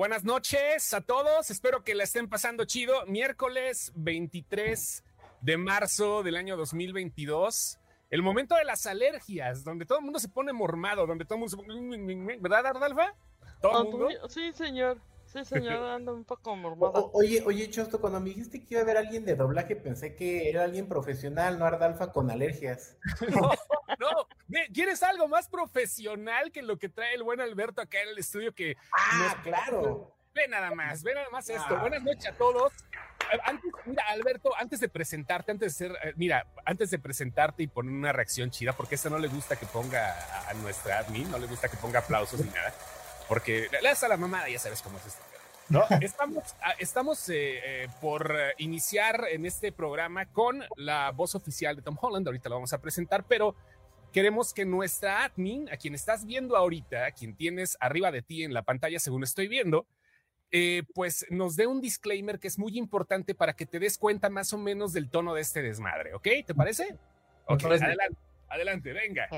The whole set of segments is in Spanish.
Buenas noches a todos, espero que la estén pasando chido. Miércoles 23 de marzo del año 2022, el momento de las alergias, donde todo el mundo se pone mormado, donde todo el mundo se pone... ¿Verdad, Ardalfa? ¿Todo el mundo? Sí, señor. Sí, señor, ando un poco mormado. oye, oye, Chosto, cuando me dijiste que iba a haber alguien de doblaje, pensé que era alguien profesional, no Ardalfa con alergias. No. ¿Quieres algo más profesional que lo que trae el buen Alberto acá en el estudio? Que ah, claro. Ve nada más, ve nada más esto. Ah. Buenas noches a todos. Antes, mira, Alberto, antes de presentarte, antes de ser, eh, mira, antes de presentarte y poner una reacción chida, porque esta no le gusta que ponga a nuestra admin, no le gusta que ponga aplausos ni nada porque le das a la mamada, ya sabes cómo es esto. ¿No? Estamos, estamos eh, eh, por iniciar en este programa con la voz oficial de Tom Holland. Ahorita lo vamos a presentar, pero queremos que nuestra admin, a quien estás viendo ahorita, a quien tienes arriba de ti en la pantalla, según estoy viendo, eh, pues nos dé un disclaimer que es muy importante para que te des cuenta más o menos del tono de este desmadre, ¿ok? ¿Te parece? Ok, adelante, adelante, venga.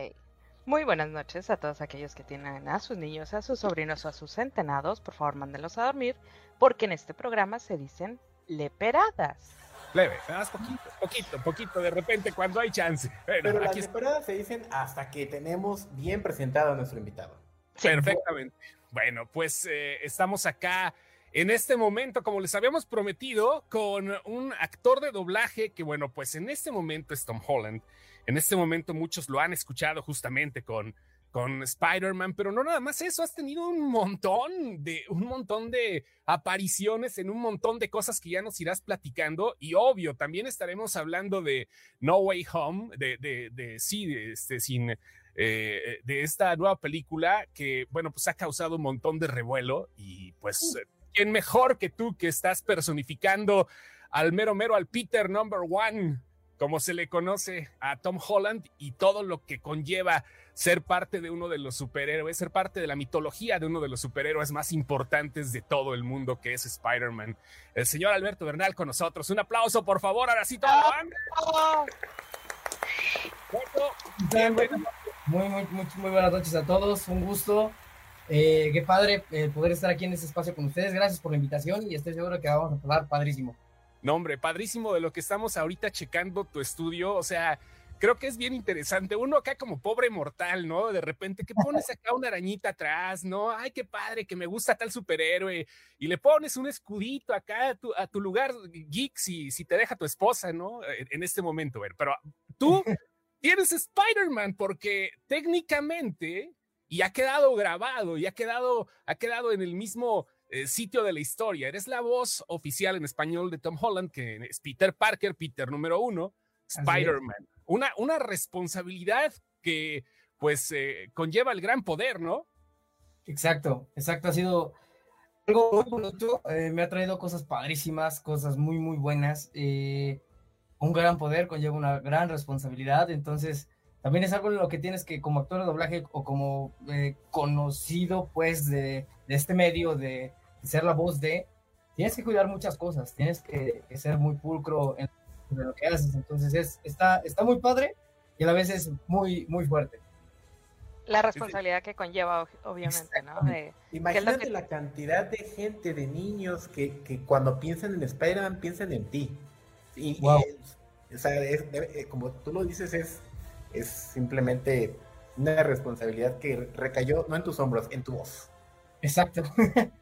Muy buenas noches a todos aquellos que tienen a sus niños, a sus sobrinos o a sus centenados. Por favor, mándenlos a dormir, porque en este programa se dicen leperadas. Leve, más poquito, poquito, poquito, de repente cuando hay chance. Pero las leperadas se dicen hasta que tenemos bien presentado a nuestro invitado. Perfectamente. Bueno, pues eh, estamos acá en este momento, como les habíamos prometido, con un actor de doblaje que, bueno, pues en este momento es Tom Holland. En este momento muchos lo han escuchado justamente con, con Spider-Man, pero no nada más eso, has tenido un montón de, un montón de apariciones en un montón de cosas que ya nos irás platicando y obvio, también estaremos hablando de No Way Home, de, de, de sí, de, este, sin, eh, de esta nueva película que, bueno, pues ha causado un montón de revuelo y pues, ¿quién mejor que tú que estás personificando al mero mero, al Peter Number One? Como se le conoce a Tom Holland y todo lo que conlleva ser parte de uno de los superhéroes, ser parte de la mitología de uno de los superhéroes más importantes de todo el mundo que es Spider-Man. El señor Alberto Bernal con nosotros. Un aplauso, por favor, ahora sí todo. Muy, muy, muy, muy buenas noches a todos. Un gusto. Eh, qué padre eh, poder estar aquí en este espacio con ustedes. Gracias por la invitación y estoy seguro que vamos a hablar padrísimo. No, hombre, padrísimo de lo que estamos ahorita checando tu estudio. O sea, creo que es bien interesante. Uno acá como pobre mortal, ¿no? De repente que pones acá una arañita atrás, ¿no? Ay, qué padre, que me gusta tal superhéroe. Y le pones un escudito acá a tu, a tu lugar geek si, si te deja tu esposa, ¿no? En este momento, ver. Pero tú tienes Spider-Man porque técnicamente, y ha quedado grabado, y ha quedado, ha quedado en el mismo eh, sitio de la historia. Eres la voz oficial en español de Tom Holland, que es Peter Parker, Peter número uno, Spider-Man. Una, una responsabilidad que pues eh, conlleva el gran poder, ¿no? Exacto, exacto. Ha sido algo muy bonito. Eh, me ha traído cosas padrísimas, cosas muy, muy buenas. un gran poder conlleva una gran responsabilidad. Entonces, también es algo en lo que tienes que, como actor de doblaje o como conocido, pues, de, de este medio, de, ser la voz de, tienes que cuidar muchas cosas, tienes que, ser muy pulcro en, lo que haces, entonces es, está, está muy padre y a la vez es muy, muy fuerte. La responsabilidad que conlleva, obviamente, ¿no? Imagínate la cantidad de gente, de niños que, que cuando piensan en Spider-Man piensan en ti. Y, o sea, eh, como tú lo dices, es, es simplemente una responsabilidad que recayó no en tus hombros, en tu voz. Exacto.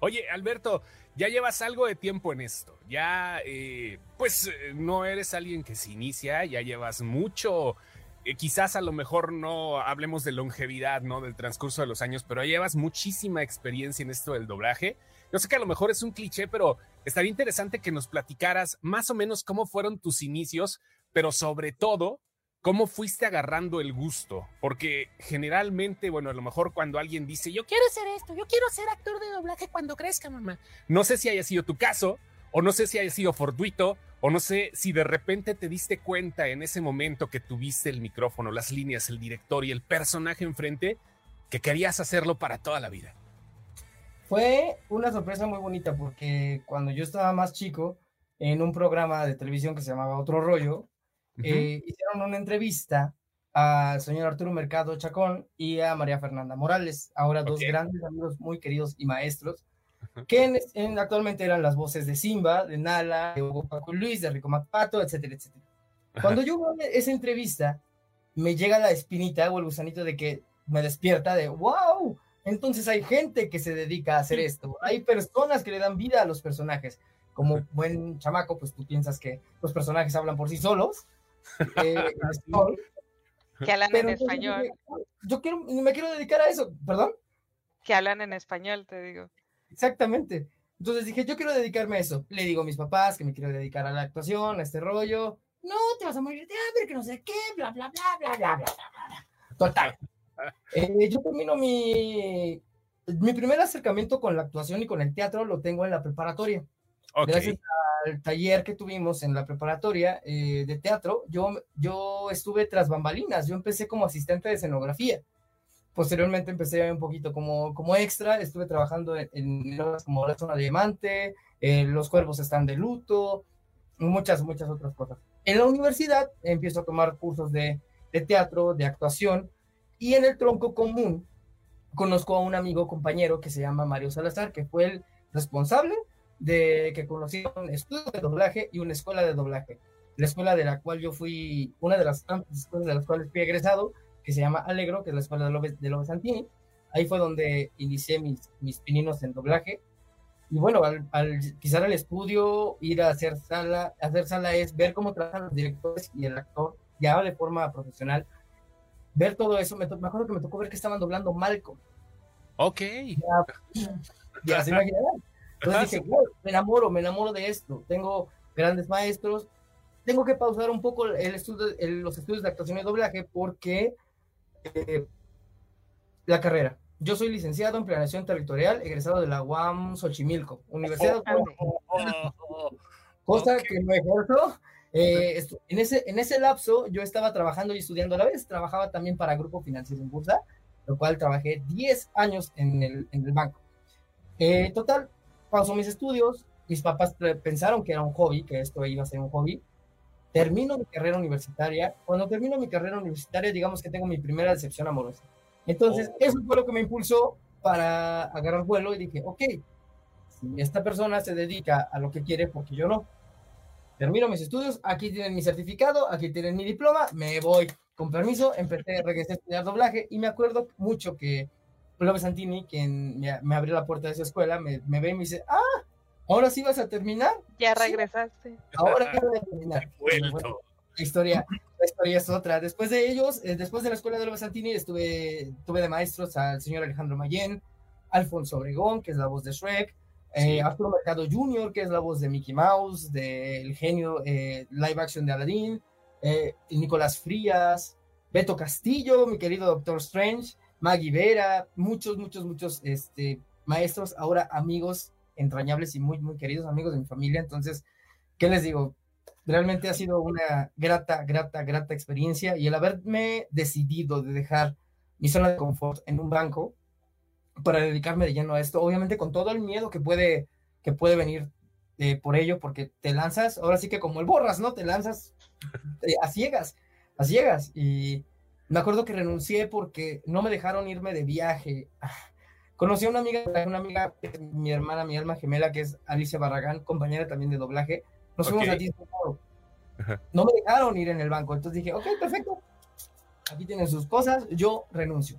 Oye, Alberto, ya llevas algo de tiempo en esto. Ya, eh, pues, eh, no eres alguien que se inicia, ya llevas mucho. Eh, quizás a lo mejor no hablemos de longevidad, ¿no? Del transcurso de los años, pero llevas muchísima experiencia en esto del doblaje. Yo sé que a lo mejor es un cliché, pero estaría interesante que nos platicaras más o menos cómo fueron tus inicios, pero sobre todo, ¿Cómo fuiste agarrando el gusto? Porque generalmente, bueno, a lo mejor cuando alguien dice, yo quiero hacer esto, yo quiero ser actor de doblaje cuando crezca, mamá. No sé si haya sido tu caso, o no sé si haya sido fortuito, o no sé si de repente te diste cuenta en ese momento que tuviste el micrófono, las líneas, el director y el personaje enfrente, que querías hacerlo para toda la vida. Fue una sorpresa muy bonita porque cuando yo estaba más chico, en un programa de televisión que se llamaba Otro Rollo, eh, hicieron una entrevista al señor Arturo Mercado Chacón y a María Fernanda Morales, ahora dos grandes amigos muy queridos y maestros, que en, actualmente eran las voces de Simba, de Nala, de Hugo Paco Luis, de Rico Macpato, etcétera, etcétera. Cuando yo veo esa entrevista, me llega la espinita o el gusanito de que me despierta de, wow, entonces hay gente que se dedica a hacer esto, hay personas que le dan vida a los personajes. Como buen chamaco, pues tú piensas que los personajes hablan por sí solos. Eh, que hablan en español. yo quiero, me quiero dedicar a eso, perdón. Que hablan en español, te digo. Exactamente. Entonces dije, yo quiero dedicarme a eso. Le digo a mis papás que me quiero dedicar a la actuación, a este rollo. No, te vas a morir de hambre, que no sé qué, bla, bla, bla, bla, bla, bla, bla. Total. Eh, yo termino mi, mi primer acercamiento con la actuación y con el teatro lo tengo en la preparatoria. Gracias al taller que tuvimos en la preparatoria eh, de teatro, yo, yo estuve tras bambalinas. Yo empecé como asistente de escenografía. Posteriormente empecé un poquito como, como extra, estuve trabajando en, en como La Zona Diamante, eh, Los Cuervos Están de Luto, muchas, muchas otras cosas. En la universidad empiezo a tomar cursos de, de teatro, de actuación, y en el tronco común conozco a un amigo, compañero que se llama Mario Salazar, que fue el responsable de que conocieron estudios de doblaje y una escuela de doblaje. La escuela de la cual yo fui, una de las escuelas de las cuales fui egresado, que se llama Alegro, que es la escuela de Lobe, de Santini. Ahí fue donde inicié mis, mis pininos en doblaje. Y bueno, al, al pisar el estudio, ir a hacer sala, hacer sala es ver cómo trabajan los directores y el actor ya de forma profesional. Ver todo eso, me, me acuerdo que me tocó ver que estaban doblando Malcolm. Ok. Ya, ya se imaginarán. Entonces dije, me enamoro, me enamoro de esto. Tengo grandes maestros. Tengo que pausar un poco el estudio, los estudios de actuación y doblaje porque eh, la carrera. Yo soy licenciado en planeación territorial, egresado de la UAM Xochimilco, Universidad Cosa que no ejerzo. Eh, en, ese, en ese lapso yo estaba trabajando y estudiando a la vez. Trabajaba también para Grupo Financiero en Bursa, lo cual trabajé 10 años en el, en el banco. Eh, total, pausó mis estudios. Mis papás pensaron que era un hobby, que esto iba a ser un hobby termino mi carrera universitaria. Cuando termino mi carrera universitaria, digamos que tengo mi primera decepción amorosa. Entonces, oh. eso fue lo que me impulsó para agarrar vuelo y dije, ok, si esta persona se dedica a lo que quiere, porque yo no. Termino mis estudios, aquí tienen mi certificado, aquí tienen mi diploma, me voy. Con permiso, empecé, regresé a estudiar doblaje y me acuerdo mucho que López Santini, quien me, abrió la puerta de esa escuela, me, me ve y me dice, ah, ¿Ahora sí vas a terminar? Ya regresaste. Ahora voy a terminar. la historia, la historia es otra. Después de ellos, eh, después de la escuela de los Santini, estuve, tuve de maestros al señor Alejandro Mayen, Alfonso Obregón, que es la voz de Shrek, eh, Arturo Mercado Jr., que es la voz de Mickey Mouse, del genio eh, live action de Aladdin, Nicolás Frías, Beto Castillo, mi querido Doctor Strange, Maggie Vera, muchos, muchos, muchos este, maestros, ahora amigos entrañables y muy, muy queridos amigos de mi familia. Entonces, ¿qué les digo? Realmente ha sido una grata, grata, grata experiencia y el haberme decidido de dejar mi zona de confort en un banco para dedicarme de lleno a esto, obviamente con todo el miedo que puede, que puede venir eh, por ello, porque te lanzas, ahora sí que como el borras, ¿no? Te lanzas eh, a ciegas, a ciegas. Y me acuerdo que renuncié porque no me dejaron irme de viaje. Conocí a una amiga, una amiga, mi hermana, mi alma gemela, que es Alicia Barragán, compañera también de doblaje. Nos fuimos a Disney No me dejaron ir en el banco, entonces dije, ok, perfecto. Aquí tienen sus cosas, yo renuncio.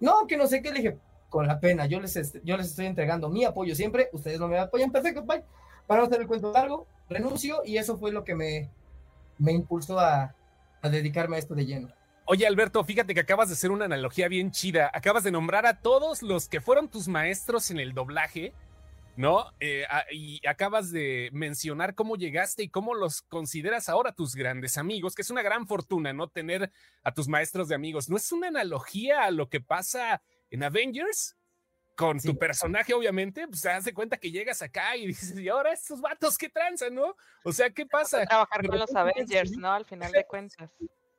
No, que no sé qué, le dije, con la pena, yo les, yo les estoy entregando mi apoyo siempre, ustedes no me apoyan, perfecto, bye. Para no hacer el cuento largo, renuncio y eso fue lo que me, me impulsó a, a dedicarme a esto de lleno. Oye, Alberto, fíjate que acabas de hacer una analogía bien chida. Acabas de nombrar a todos los que fueron tus maestros en el doblaje, ¿no? Eh, y acabas de mencionar cómo llegaste y cómo los consideras ahora tus grandes amigos, que es una gran fortuna, ¿no? Tener a tus maestros de amigos. ¿No es una analogía a lo que pasa en Avengers? Con tu personaje, obviamente, pues te das cuenta que llegas acá y dices, y ahora estos vatos, ¿qué tranza, no? O sea, ¿qué pasa? Trabajar con los Avengers, ¿no? Al final de cuentas.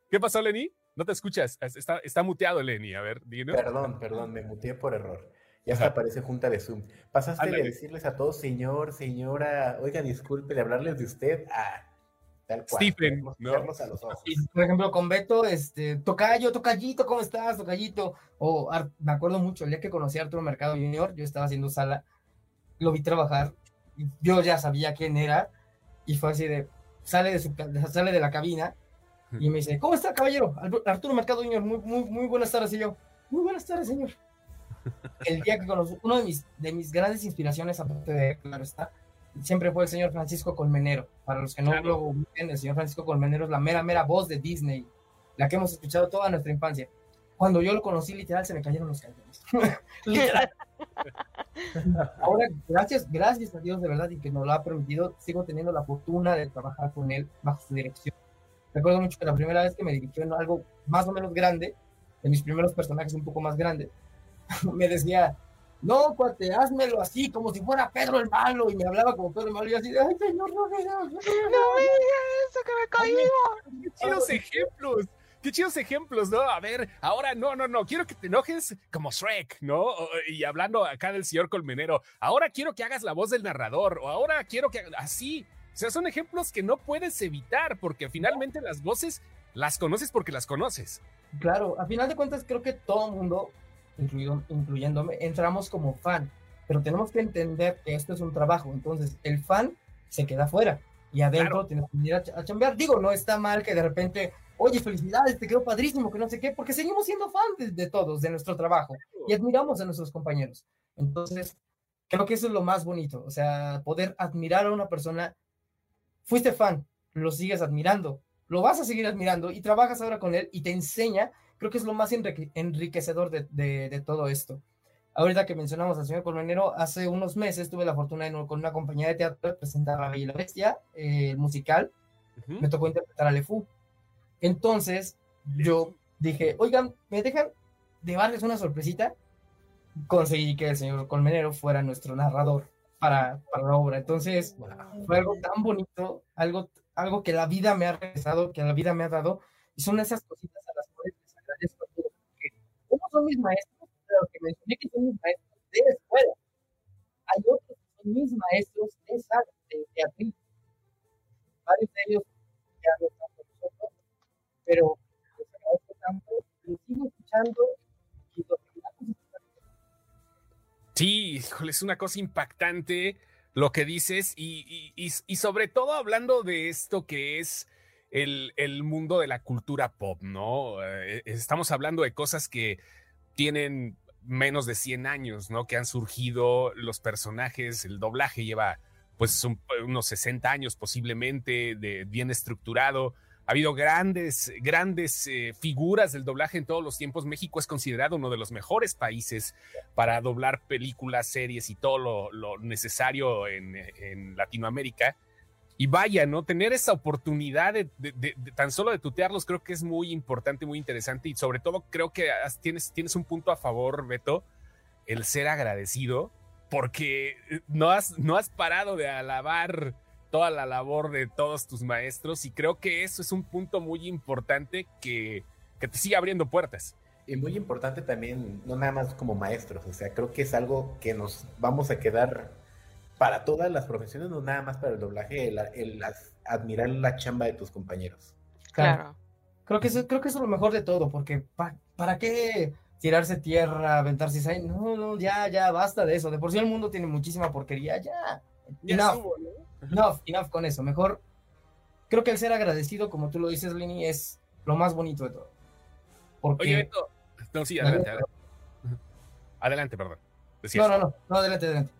¿Qué pasó, Lenny? No te escuchas. Está, está muteado, Lenny. A ver, dime. Perdón, perdón, me muteé por error. Ya hasta aparece junta de Zoom. Pasaste de decirles a todos, señor, señora, oiga, disculpe, de hablarles de usted a, Stephen, ¿no? A los ojos. por ejemplo, con Beto, este, Tocayo, Tocayito, ¿cómo estás, Tocayito? O me acuerdo mucho, el día que conocí a Arturo Mercado Junior, yo estaba haciendo sala, lo vi trabajar, yo ya sabía quién era, y fue así de, sale de, su, sale de la cabina, y me dice, ¿cómo está, caballero? Arturo Mercado Junior, muy, muy, muy buenas tardes, y yo, muy buenas tardes, señor. El día que conocí, uno de mis, de mis grandes inspiraciones, aparte de, claro está, siempre fue el señor Francisco Colmenero. Para los que no lo ubiquen, el señor Francisco Colmenero es la mera, mera voz de Disney, la que hemos escuchado toda nuestra infancia. Cuando yo lo conocí, literal, se me cayeron los calzones. literal. Ahora, gracias, gracias a Dios de verdad y que nos lo ha permitido, sigo teniendo la fortuna de trabajar con él bajo su dirección. Recuerdo mucho que la primera vez que me dirigió en algo más o menos grande, de mis primeros personajes un poco más grandes, me decía, no, cuate, házmelo así, como si fuera Pedro el malo, y me hablaba como Pedro el malo, y así ay, señor, no me digas, no me digas eso, que me caigo. Qué chidos ejemplos, qué chidos ejemplos, ¿no? A ver, ahora, no, no, no, quiero que te enojes como Shrek, ¿no? Y hablando acá del señor Colmenero, ahora quiero que hagas la voz del narrador, o ahora quiero que, así, o sea, son ejemplos que no puedes evitar, porque finalmente las voces las conoces porque las conoces. Claro, a final de cuentas creo que todo el mundo incluido, incluyéndome, entramos como fan, pero tenemos que entender que esto es un trabajo, entonces el fan se queda fuera y adentro tienes que ir a, chambear. Digo, no está mal que de repente, oye, felicidades, te quedó padrísimo, que no sé qué, porque seguimos siendo fans de, todos, de nuestro trabajo y admiramos a nuestros compañeros. Entonces, creo que eso es lo más bonito, o sea, poder admirar a una persona, fuiste fan, lo sigues admirando, lo vas a seguir admirando y trabajas ahora con él y te enseña creo que es lo más enriquecedor de, todo esto. Ahorita que mencionamos al señor Colmenero, hace unos meses tuve la fortuna de con una compañía de teatro presentar La Bella y la Bestia, eh, el musical. Me tocó interpretar a Lefou. Entonces, yo dije, oigan, ¿me dejan de darles una sorpresita? Conseguí que el señor Colmenero fuera nuestro narrador para, para la obra. Entonces, fue algo tan bonito, algo, algo que la vida me ha regresado, que la vida me ha dado, y son esas cositas son mis maestros, pero que mencioné que son mis maestros de escuela. Hay otros que son mis maestros de sala, de teatro. Varios de ellos ya no están con nosotros, pero los agradezco tanto, los sigo escuchando Sí, es una cosa impactante lo que dices y, y, y, sobre todo hablando de esto que es el, el mundo de la cultura pop, ¿no? Eh, estamos hablando de cosas que tienen menos de 100 años, ¿no? Que han surgido los personajes, el doblaje lleva pues unos 60 años posiblemente, de bien estructurado. Ha habido grandes, grandes eh, figuras del doblaje en todos los tiempos. México es considerado uno de los mejores países para doblar películas, series y todo lo, necesario en, Latinoamérica. Y vaya, ¿no? Tener esa oportunidad de, tan solo de tutearlos creo que es muy importante, muy interesante y sobre todo creo que tienes, tienes un punto a favor, Beto, el ser agradecido, porque eh, no has, no has parado de alabar toda la labor de todos tus maestros y creo que eso es un punto muy importante que, que te sigue abriendo puertas. Y muy importante también, no nada más como maestros, o sea, creo que es algo que nos vamos a quedar para todas las profesiones, no nada más para el doblaje, el, admirar la chamba de tus compañeros. Claro. Creo que, eso, creo que eso es lo mejor de todo, porque ¿para qué tirarse tierra, aventarse ahí? No, no, ya, ya, basta de eso. De por sí el mundo tiene muchísima porquería, ya. enough, enough, enough con eso. Mejor, creo que el ser agradecido, como tú lo dices, Lini, es lo más bonito de todo. Oye, Beto, no, sí, adelante, adelante. Adelante, perdón. No, no, no, no, adelante, adelante.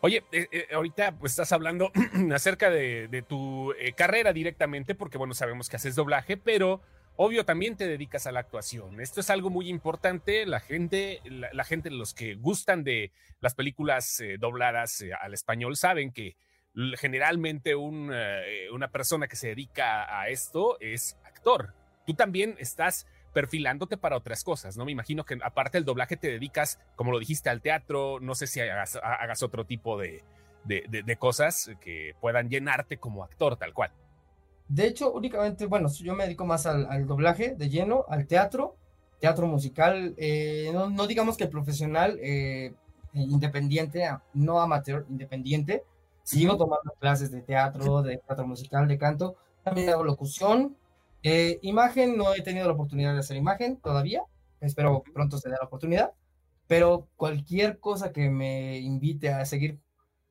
Oye, eh, eh, ahorita pues estás hablando acerca de, tu eh, carrera directamente, porque bueno, sabemos que haces doblaje, pero obvio también te dedicas a la actuación. Esto es algo muy importante. La gente, la, gente, los que gustan de las películas dobladas al español, saben que generalmente una persona que se dedica a esto es actor. Tú también estás perfilándote para otras cosas, ¿no? Me imagino que aparte del doblaje te dedicas, como lo dijiste, al teatro, no sé si hagas, otro tipo de, cosas que puedan llenarte como actor, tal cual. De hecho, únicamente, bueno, yo me dedico más al, doblaje de lleno, al teatro, teatro musical, eh, no, digamos que profesional, eh, independiente, no amateur, independiente. Sigo tomando clases de teatro, de teatro musical, de canto, también hago locución. Eh, imagen, no he tenido la oportunidad de hacer imagen todavía. Espero pronto se dé la oportunidad. Pero cualquier cosa que me invite a seguir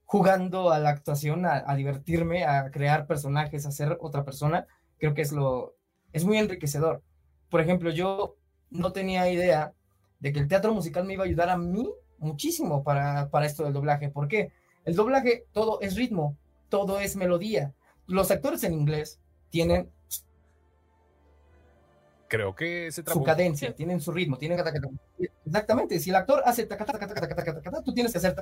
jugando a la actuación, a, divertirme, a crear personajes, a ser otra persona, creo que es lo es muy enriquecedor. Por ejemplo, yo no tenía idea de que el teatro musical me iba a ayudar a mí muchísimo para, para esto del doblaje. ¿Por qué? El doblaje todo es ritmo, todo es melodía. Los actores en inglés tienen creo que se su cadencia, tienen su ritmo, tienen exactamente. Si el actor hace tú tienes que hacer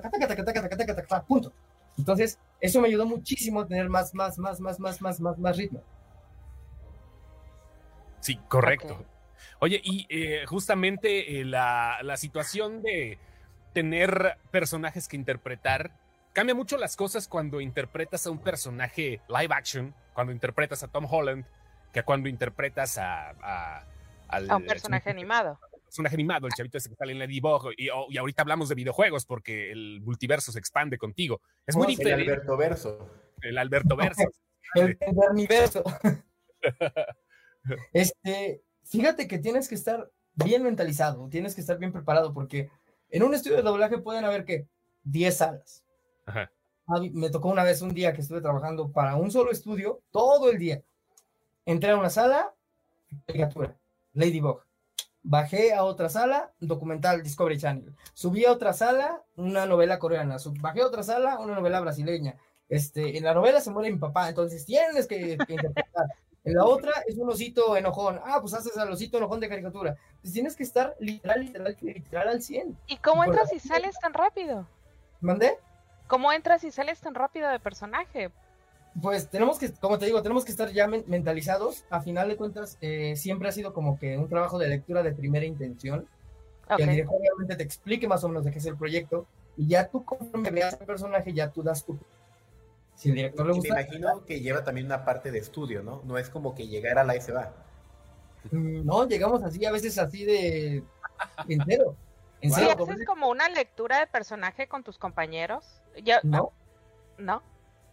punto. Entonces, eso me ayudó muchísimo a tener más, más, más, más, más, más, más, más ritmo. Sí, correcto. Oye, y justamente la, la situación de tener personajes que interpretar cambia mucho las cosas cuando interpretas a un personaje live action, cuando interpretas a Tom Holland que cuando interpretas a, a, a un personaje animado. Personaje animado, el chavito ese que sale en Ladybug, y, y ahorita hablamos de videojuegos porque el multiverso se expande contigo. Es muy diferente. El Alberto Verso. El Alberto Verso. el, universo. este, fíjate que tienes que estar bien mentalizado, tienes que estar bien preparado porque en un estudio de doblaje pueden haber que 10 salas. Ajá. Me tocó una vez un día que estuve trabajando para un solo estudio todo el día Entré a una sala, caricatura, Ladybug. Bajé a otra sala, documental Discovery Channel. Subí a otra sala, una novela coreana. bajé a otra sala, una novela brasileña. Este, en la novela se muere mi papá, entonces tienes que, interpretar. En la otra es un osito enojón. Ah, pues haces al osito enojón de caricatura. Pues tienes que estar literal, literal, literal al 100. ¿Y cómo entras y sales tan rápido? ¿Mandé? ¿Cómo entras y sales tan rápido de personaje? Pues tenemos que, como te digo, tenemos que estar ya mentalizados. A final de cuentas, eh, siempre ha sido como que un trabajo de lectura de primera intención. Que el director obviamente te explique más o menos de qué es el proyecto. Y ya tú, conforme veas el personaje, ya tú das tu. Si el director le gusta. Me imagino que lleva también una parte de estudio, ¿no? No es como que llegar a la y se va. Mm, no, llegamos así, a veces así de. entero. ¿En serio? ¿Haces como una lectura de personaje con tus compañeros? No. ¿No?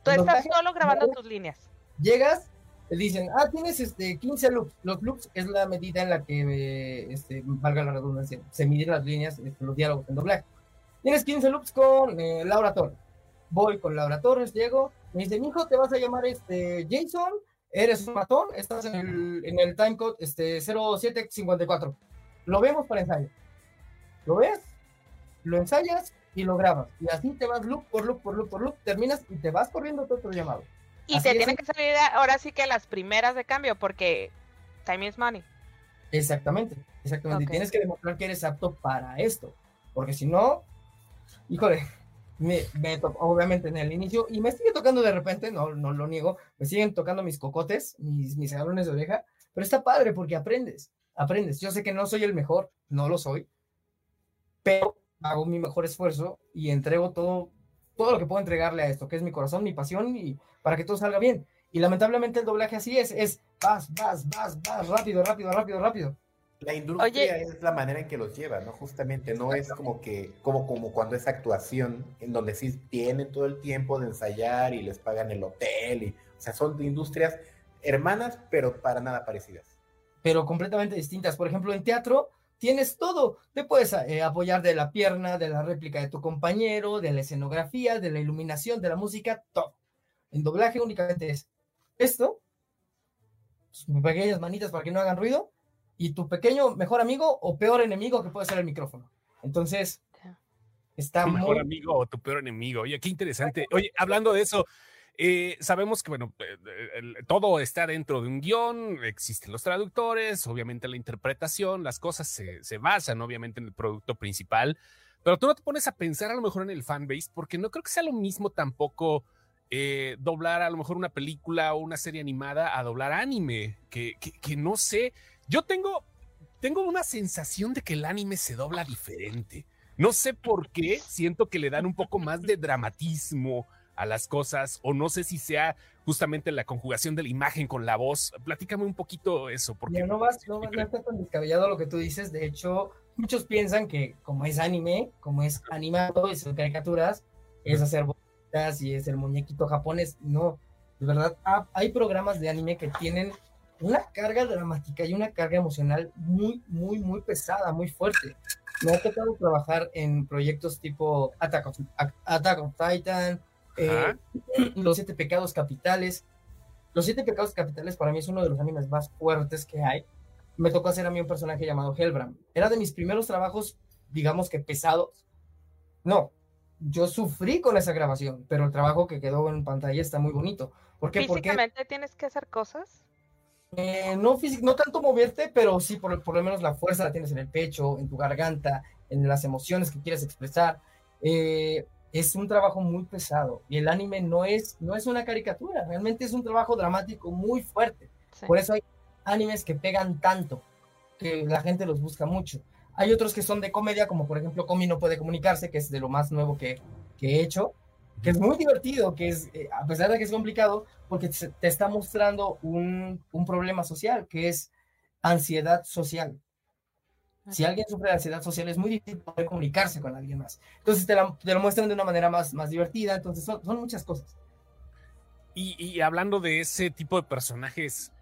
Tú estás solo grabando tus líneas. Llegas, te dicen, ah, tienes este 15 loops. Los loops es la medida en la que, este, valga la redundancia, se miden las líneas, este, los diálogos en doblaje. Tienes 15 loops con eh, Laura Torres. Voy con Laura Torres, llego, me dice, hijo, te vas a llamar este Jason, eres un matón, estás en el, en el timecode este, 0754. Lo vemos para ensayo. ¿Lo ves? Lo ensayas y lo grabas. Y así te vas loop por loop por loop por loop, terminas y te vas corriendo todo tu llamado. Y te tienen que salir ahora sí que las primeras de cambio, porque time is money. Exactamente, exactamente. Y tienes que demostrar que eres apto para esto, porque si no, híjole, me, me obviamente en el inicio, y me sigue tocando de repente, no, no lo niego, me siguen tocando mis cocotes, mis, mis de oreja, pero está padre porque aprendes, aprendes. Yo sé que no soy el mejor, no lo soy, pero hago mi mejor esfuerzo y entrego todo, todo lo que puedo entregarle a esto, que es mi corazón, mi pasión y para que todo salga bien. Y lamentablemente el doblaje así es, es vas, vas, vas, vas, rápido, rápido, rápido, rápido. La industria es la manera en que los lleva, ¿no? Justamente, no es como que, como, como cuando es actuación, en donde sí tienen todo el tiempo de ensayar y les pagan el hotel, y, o sea, son industrias hermanas, pero para nada parecidas. Pero completamente distintas. Por ejemplo, en teatro, tienes todo. Te puedes eh, apoyar de la pierna, de la réplica de tu compañero, de la escenografía, de la iluminación, de la música, todo. En doblaje únicamente es esto, tus pequeñas manitas para que no hagan ruido, y tu pequeño mejor amigo o peor enemigo que puede ser el micrófono. Entonces, está tu mejor amigo o tu peor enemigo. Oye, qué interesante. Oye, hablando de eso, eh, sabemos que, bueno, eh, todo está dentro de un guion, existen los traductores, obviamente la interpretación, las cosas se, basan obviamente en el producto principal, pero tú no te pones a pensar a lo mejor en el fanbase, porque no creo que sea lo mismo tampoco eh, doblar a lo mejor una película o una serie animada a doblar anime, que, que, no sé, yo tengo, tengo una sensación de que el anime se dobla diferente. No sé por qué, siento que le dan un poco más de dramatismo, a las cosas, o no sé si sea justamente la conjugación de la imagen con la voz. Platícame un poquito eso. Porque no, vas, no, no está tan descabellado lo que tú dices. De hecho, muchos piensan que como es anime, como es animado y son caricaturas, es hacer bolitas y es el muñequito japonés. No, De verdad, hay programas de anime que tienen una carga dramática y una carga emocional muy, muy, muy pesada, muy fuerte. Me ha tocado trabajar en proyectos tipo Attack of, Titan, eh, Los Siete Pecados Capitales. Los Siete Pecados Capitales para mí es uno de los animes más fuertes que hay. Me tocó hacer a mí un personaje llamado Hellbram. Era de mis primeros trabajos, digamos que pesados. No, yo sufrí con esa grabación, pero el trabajo que quedó en pantalla está muy bonito. ¿Por qué? ¿Físicamente tienes que hacer cosas? Eh, no, no tanto moverte, pero sí por, por, lo menos la fuerza la tienes en el pecho, en tu garganta, en las emociones que quieres expresar. Eh, es un trabajo muy pesado y el anime no es, no es una caricatura, realmente es un trabajo dramático muy fuerte. Por eso hay animes que pegan tanto, que la gente los busca mucho. Hay otros que son de comedia, como por ejemplo Comi no puede comunicarse, que es de lo más nuevo que, que he hecho, que es muy divertido, que es, eh, a pesar de que es complicado, porque te está mostrando un, un problema social, que es ansiedad social. Si alguien sufre de ansiedad social, es muy difícil poder comunicarse con alguien más. Entonces te, te lo muestran de una manera más, más divertida, entonces son, son muchas cosas. Y, y, hablando de ese tipo de personajes,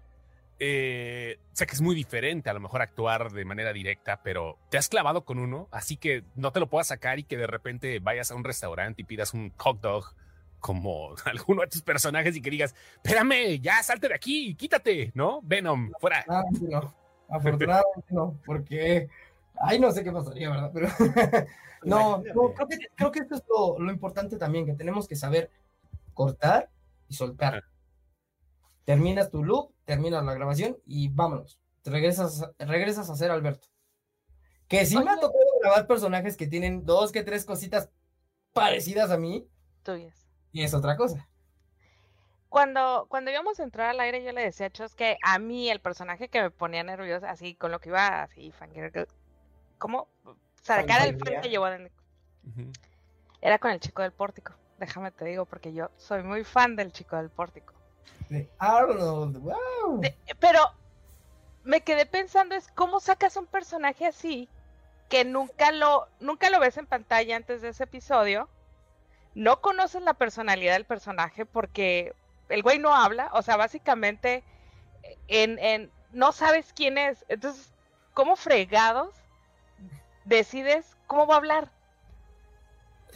eh, sé que es muy diferente a lo mejor actuar de manera directa, pero te has clavado con uno, así que no te lo puedas sacar y que de repente vayas a un restaurante y pidas un hot dog como alguno de tus personajes y que digas, espérame, ya salte de aquí, quítate, ¿no? Venom, fuera. Ah, no, afortunadamente no, porque, ay, no sé qué pasaría, ¿verdad? Pero no, creo, que, creo que esto es lo, lo importante también, que tenemos que saber cortar y soltar terminas tu loop, terminas la grabación y vámonos. Te regresas, regresas a ser Alberto. Que sí me ha tocado grabar personajes que tienen dos que tres cositas parecidas a mí. Tuyas. Y es otra cosa. Cuando, cuando íbamos a entrar al aire, yo le decía a Chos que a mí el personaje que me ponía nerviosa, así con lo que iba así, fangirl, ¿cómo? Sacar el fan que llevó Era con el chico del pórtico. Déjame te digo, porque yo soy muy fan del chico del pórtico. Arnold, wow. pero me quedé pensando es cómo sacas un personaje así que nunca lo nunca lo ves en pantalla antes de ese episodio. No conoces la personalidad del personaje porque el güey no habla, o sea, básicamente en, en no sabes quién es. Entonces, ¿cómo fregados decides cómo va a hablar?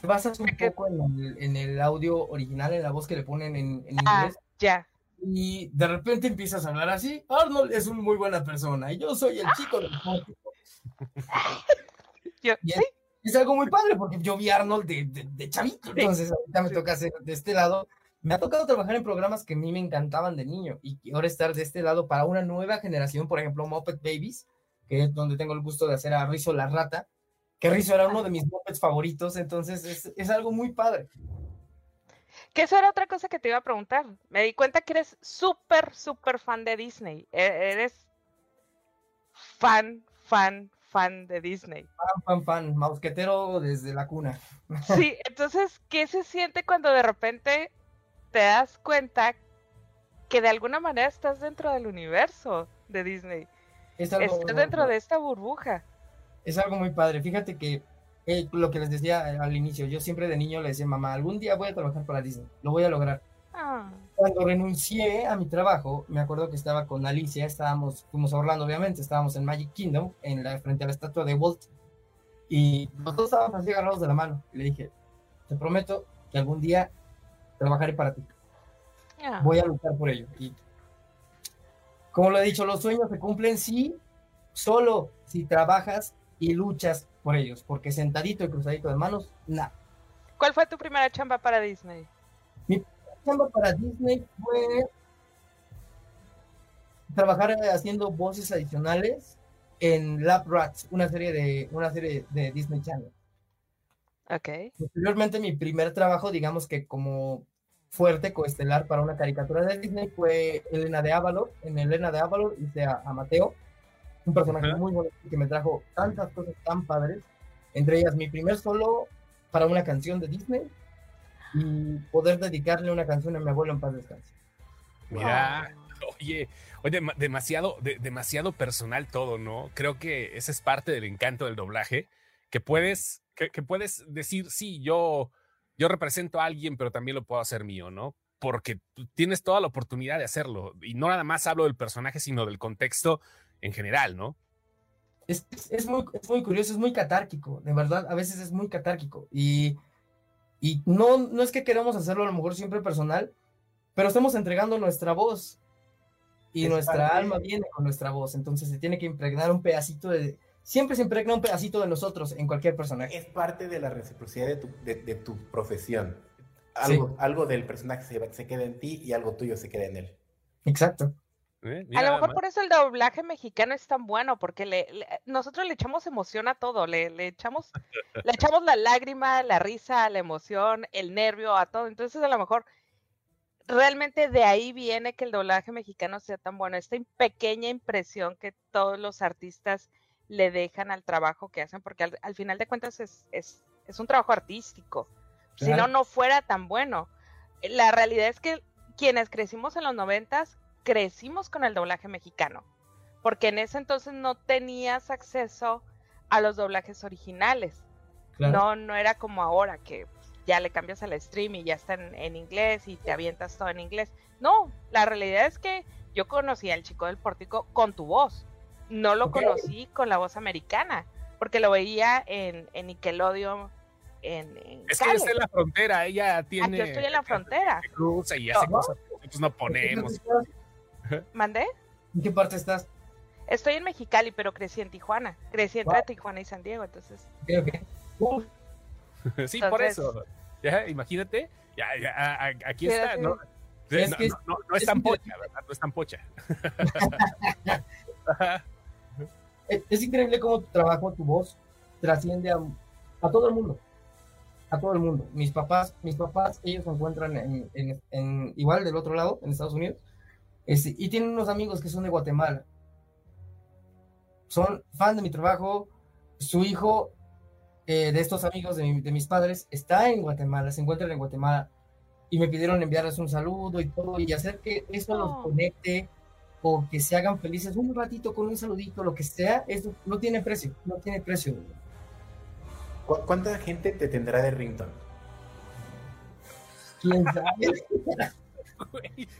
Te basas un poco en el, audio original, en la voz que le ponen en, ah, inglés. Ya y de repente empiezas a hablar así, Arnold es una muy buena persona y yo soy el chico del pórtico. es, algo muy padre porque yo vi a Arnold de, chavito, entonces ahorita me toca hacer de este lado. Me ha tocado trabajar en programas que a mí me encantaban de niño y ahora estar de este lado para una nueva generación, por ejemplo, Muppet Babies, que es donde tengo el gusto de hacer a Rizzo la rata, que Rizzo era uno de mis Muppets favoritos, entonces es, es algo muy padre. Que eso era otra cosa que te iba a preguntar. Me di cuenta que eres súper, súper fan de Disney. E-, eres fan, fan, fan de Disney. Fan, fan, fan. Mausquetero desde la cuna. Sí, entonces, ¿qué se siente cuando de repente te das cuenta que de alguna manera estás dentro del universo de Disney? estás dentro de esta burbuja. Es algo muy padre. Fíjate que eh, lo que les decía al inicio, yo siempre de niño le decía, mamá, algún día voy a trabajar para Disney, lo voy a lograr. Ah. Cuando renuncié a mi trabajo, me acuerdo que estaba con Alicia, estábamos, fuimos a Orlando, obviamente, estábamos en Magic Kingdom, en la, frente a la estatua de Walt, y nosotros estábamos así agarrados de la mano. Y le dije, te prometo que algún día trabajaré para ti. Voy a luchar por ello. Y como lo he dicho, los sueños se cumplen sí, solo si trabajas y luchas por ellos, porque sentadito y cruzadito de manos, nada. ¿Cuál fue tu primera chamba para Disney? Mi primera chamba para Disney fue trabajar haciendo voces adicionales en Lab Rats, una serie de, una serie de Disney Channel. Ok. Posteriormente, mi primer trabajo, digamos que como fuerte, coestelar para una caricatura de Disney, fue Elena de Avalor. En Elena de Avalor hice a Mateo, un personaje muy bonito que me trajo tantas cosas tan padres, entre ellas mi primer solo para una canción de Disney y poder dedicarle una canción a mi abuelo en paz descanse. Mira, oye, oye, demasiado, demasiado personal todo, ¿no? Creo que ese es parte del encanto del doblaje, que puedes, que, puedes decir, sí, yo, yo represento a alguien, pero también lo puedo hacer mío, ¿no? porque tienes toda la oportunidad de hacerlo. Y no nada más hablo del personaje, sino del contexto en general, ¿no? Es, es, muy, es muy curioso, es muy catárquico, de verdad, a veces es muy catárquico. Y, y no, no es que queramos hacerlo a lo mejor siempre personal, pero estamos entregando nuestra voz y nuestra alma viene con nuestra voz, entonces se tiene que impregnar un pedacito de... Siempre se impregna un pedacito de nosotros en cualquier personaje. Es parte de la reciprocidad de tu, de, tu profesión. Algo, algo del personaje se, se, queda en ti y algo tuyo se queda en él. Exacto. Eh, a lo mejor por eso el doblaje mexicano es tan bueno, porque le, nosotros le echamos emoción a todo, le, le, echamos, le echamos la lágrima, la risa, la emoción, el nervio, a todo. Entonces a lo mejor realmente de ahí viene que el doblaje mexicano sea tan bueno, esta pequeña impresión que todos los artistas le dejan al trabajo que hacen, porque al, final de cuentas es, es, es, un trabajo artístico. Si no, no fuera tan bueno. La realidad es que quienes crecimos en los noventas, crecimos con el doblaje mexicano, porque en ese entonces no tenías acceso a los doblajes originales. No, no era como ahora que ya le cambias al stream y ya está en, inglés y te avientas todo en inglés. No, la realidad es que yo conocí al chico del pórtico con tu voz. No lo conocí con la voz americana, porque lo veía en, en Nickelodeon. En, es que está en la frontera, ella tiene. yo estoy en la frontera. Cruza y hace cosas que nosotros no ponemos. ¿Mandé? ¿En qué parte estás? Estoy en Mexicali, pero crecí en Tijuana. Crecí entre Tijuana y San Diego, entonces. sí, por eso. Ya, imagínate, ya, ya, aquí está, ¿no? Es, no, no, es, tan pocha, ¿verdad? No es tan pocha. es, increíble cómo tu trabajo, tu voz, trasciende a, a, todo el mundo. A todo el mundo. Mis papás, mis papás, ellos se encuentran en, en, en igual del otro lado, en Estados Unidos, este, y tienen unos amigos que son de Guatemala. Son fan de mi trabajo. Su hijo eh, de estos amigos de, mis padres está en Guatemala, se encuentran en Guatemala y me pidieron enviarles un saludo y todo y hacer que eso los oh. conecte o que se hagan felices un ratito con un saludito, lo que sea, eso no tiene precio, no tiene precio. ¿Cuánta gente te tendrá de ringtone? ¿Quién sabe?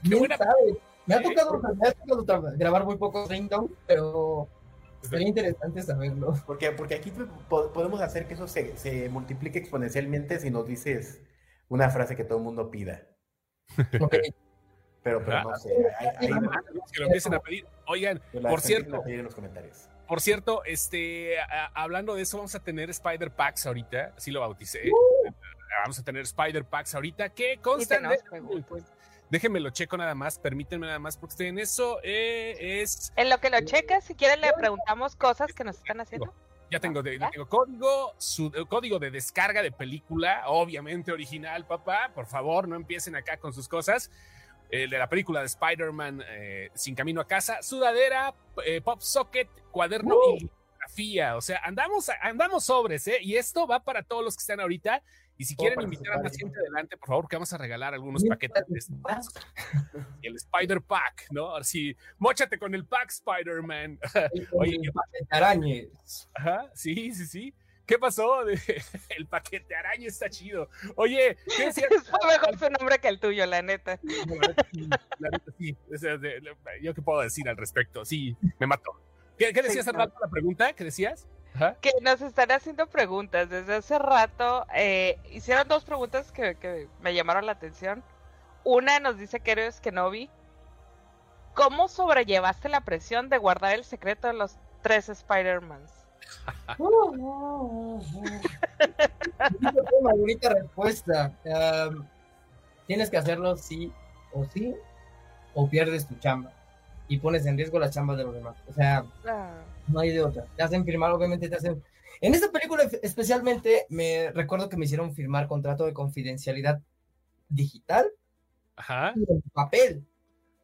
¿Quién sabe? Me ha, tocado, me ha tocado grabar muy pocos ringtones, pero Sería interesante saberlo. Porque, porque aquí podemos hacer que eso se, se, multiplique exponencialmente si nos dices una frase que todo el mundo pida. Pero, pero no sé. Hay, que lo empiecen a pedir. Oigan, por cierto. En los comentarios. Por cierto, este, hablando de eso, vamos a tener Spider Packs ahorita. Así lo bauticé. Uh. Vamos a tener Spider Packs ahorita. ¿Qué constan de, Déjenme lo checo nada más, permítanme nada más, porque en eso eh, es. En lo que lo checas, si quieren, le preguntamos cosas que nos están haciendo. Ya tengo, tengo código, su, eh, código de descarga de película, obviamente original, papá. Por favor, no empiecen acá con sus cosas. El de la película de Spider-Man eh, Sin Camino a Casa, sudadera, pop socket, cuaderno y litografía. O sea, andamos, andamos sobres, ¿eh? Y esto va para todos los que están ahorita. Y si quieren invitar a más gente adelante, por favor, que vamos a regalar algunos paquetes Y el Spider Pack, ¿no? Así, mochate con el pack Spider-Man. Oye, el arañas. Ajá, sí, sí, sí. ¿Qué pasó? El paquete araña está chido. Oye, ¿qué decías? Fue mejor su nombre que el tuyo, la neta. La neta, sí. Yo qué puedo decir al respecto. Sí, me mató. ¿Qué, qué decías hace rato la pregunta? ¿Qué decías? que nos están haciendo preguntas. Desde hace rato eh, hicieron dos preguntas que, me llamaron la atención. Una nos dice que eres Kenobi. ¿Cómo sobrellevaste la presión de guardar el secreto de los tres Spider-Mans? Una bonita respuesta. tienes que hacerlo sí o sí, o pierdes tu chamba y pones en riesgo la chamba de los demás. O sea, no hay de otra. Te hacen firmar, obviamente te hacen... En esta película especialmente me recuerdo que me hicieron firmar contrato de confidencialidad digital Ajá. y en papel.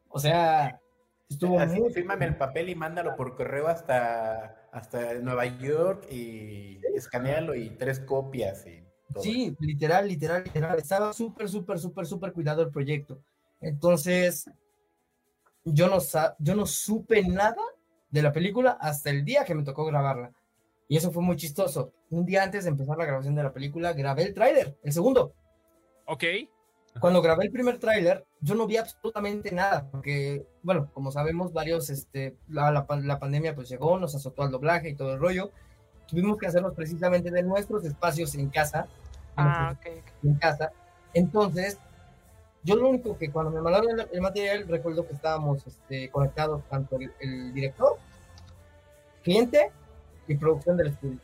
O sea, estuvo Así, muy... Fírmame el papel y mándalo por correo hasta, hasta Nueva York y escanealo y tres copias y Sí, literal, literal, literal. Estaba súper, súper, súper, súper cuidado el proyecto. Entonces, yo no, yo no supe nada de la película hasta el día que me tocó grabarla. Y eso fue muy chistoso. Un día antes de empezar la grabación de la película, grabé el tráiler, el segundo. Ok. Cuando grabé el primer tráiler, yo no vi absolutamente nada, porque, bueno, como sabemos, varios, este, la, la, la, pandemia pues llegó, nos azotó al doblaje y todo el rollo. Tuvimos que hacerlos precisamente de nuestros espacios en casa. Ah, ok. En casa. Entonces, yo lo único que cuando me mandaron el, material, recuerdo que estábamos este, conectados tanto el, el, director, cliente y producción del estudio.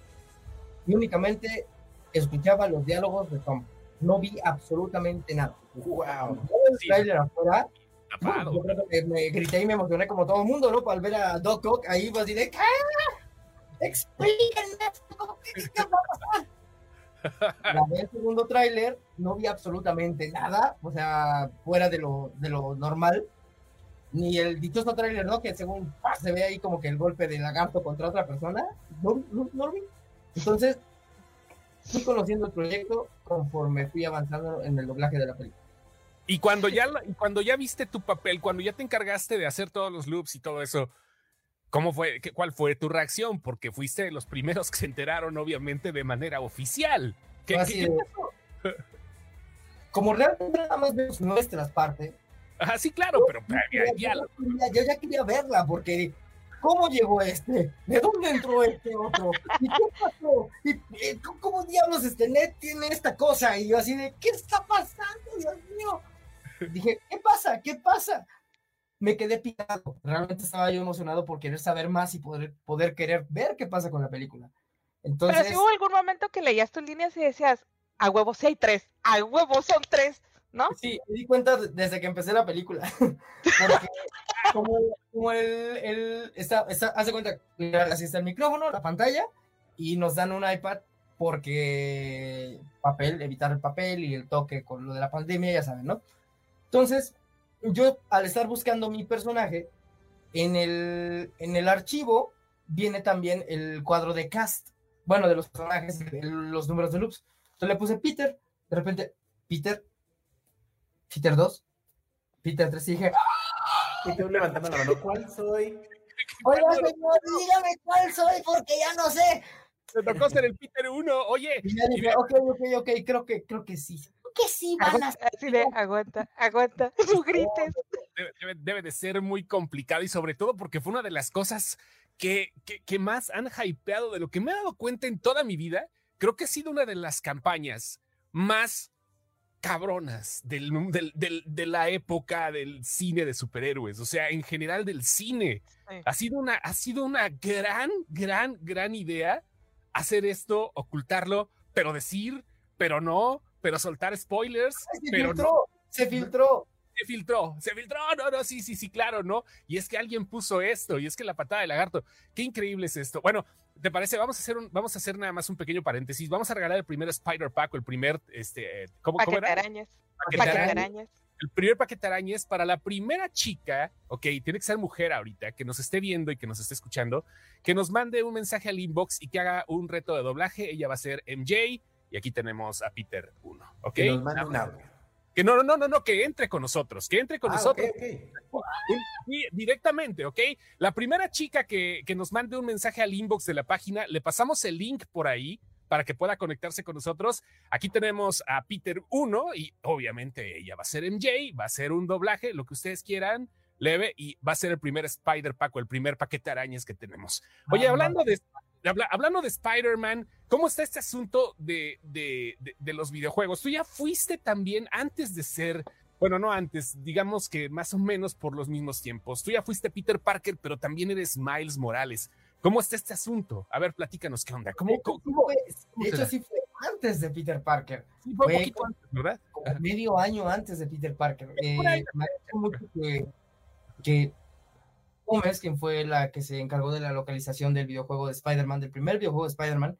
Y únicamente escuchaba los diálogos de Tom no vi absolutamente nada. Wow. el trailer afuera. yo creo que me grité y me emocioné como todo el mundo, ¿no? Al ver a Doc Ock ahí, pues diré, ¿qué? Explíquenme ¿qué va a pasar? el segundo tráiler, no vi absolutamente nada, o sea, fuera de lo, de lo normal. Ni el dichoso tráiler, ¿no? Que según se ve ahí como que el golpe de lagarto contra otra persona. No, no, no lo vi. Entonces, fui conociendo el proyecto conforme fui avanzando en el doblaje de la película. Y cuando ya, cuando ya viste tu papel, cuando ya te encargaste de hacer todos los loops y todo eso, ¿cómo fue, qué, cuál fue tu reacción? Porque fuiste los primeros que se enteraron, obviamente, de manera oficial. ¿Qué, ¿qué, pasó? Como realmente nada más vemos nuestras partes. Ah, sí, claro, pero ya, yo ya quería verla porque ¿Cómo llegó este? ¿De dónde entró este otro? ¿Y qué pasó? ¿Y, cómo diablos este net tiene esta cosa? Y yo así de, ¿qué está pasando, Dios mío? Dije, ¿qué pasa? ¿Qué pasa? Me quedé picado. Realmente estaba yo emocionado por querer saber más y poder, poder querer ver qué pasa con la película. Entonces, Pero si hubo algún momento que leías tus líneas y decías, a huevo sí hay tres, a huevo son tres. ¿no? Sí, me di cuenta desde que empecé la película. Porque como, como el, el está, está, hace cuenta, así está el micrófono, la pantalla, y nos dan un iPad porque papel, evitar el papel y el toque con lo de la pandemia, ya saben, ¿no? Entonces, yo al estar buscando mi personaje, en el, en el archivo viene también el cuadro de cast, bueno, de los personajes, los números de loops. Entonces le puse Peter, de repente, Peter, Peter 2, Peter 3 y dije, y tú levantando la mano, ¿cuál soy? Oiga, señor, dígame cuál soy, porque ya no sé. Se tocó ser el Peter 1, oye. Y ya dije, ok, ok, ok, creo que, creo que sí. Creo que sí, van a Así de, aguanta, aguanta, no grites. Debe, debe, de ser muy complicado y sobre todo porque fue una de las cosas que, que, que más han hypeado de lo que me he dado cuenta en toda mi vida. Creo que ha sido una de las campañas más cabronas del, del, del, de la época del cine de superhéroes, o sea, en general del cine. Sí. Ha, sido una, ha sido una gran, gran, gran idea hacer esto, ocultarlo, pero decir, pero no, pero soltar spoilers. Se pero filtró, no. se filtró. Se filtró, se filtró, no, no, sí, sí, sí, claro, ¿no? Y es que alguien puso esto, y es que la patada de lagarto, qué increíble es esto. Bueno, ¿te parece? Vamos a hacer un, vamos a hacer nada más un pequeño paréntesis. Vamos a regalar el primer Spider Pack o el primer, este, ¿cómo, paquete ¿cómo era? Arañas. Paquete Paquete arañas. arañas. El primer paquete arañas para la primera chica, ok, tiene que ser mujer ahorita, que nos esté viendo y que nos esté escuchando, que nos mande un mensaje al inbox y que haga un reto de doblaje. Ella va a ser MJ y aquí tenemos a Peter 1, ok. Que nos mande un audio. Que no, no, no, no, que entre con nosotros, que entre con Ah, nosotros. ok, ok. Sí, directamente, ¿ok? La primera chica que, que nos mande un mensaje al inbox de la página, le pasamos el link por ahí para que pueda conectarse con nosotros. Aquí tenemos a Peter 1 y obviamente ella va a ser MJ, va a ser un doblaje, lo que ustedes quieran, leve, y va a ser el primer Spider Pack o el primer paquete de arañas que tenemos. Oye, hablando de, habla- hablando de Spider-Man, ¿cómo está este asunto de, de, de- de los videojuegos? Tú ya fuiste también antes de ser, bueno, no antes, digamos que más o menos por los mismos tiempos. Tú ya fuiste Peter Parker, pero también eres Miles Morales. ¿Cómo está este asunto? A ver, platícanos qué onda. De ¿Cómo, hecho, cómo- de hecho, sí fue antes de Peter Parker. Sí, fue un poquito antes, ¿verdad? como medio año antes de Peter Parker. Eh, me mucho que Gómez, quien fue la que se encargó de la localización del videojuego de Spider-Man, del primer videojuego de Spider-Man,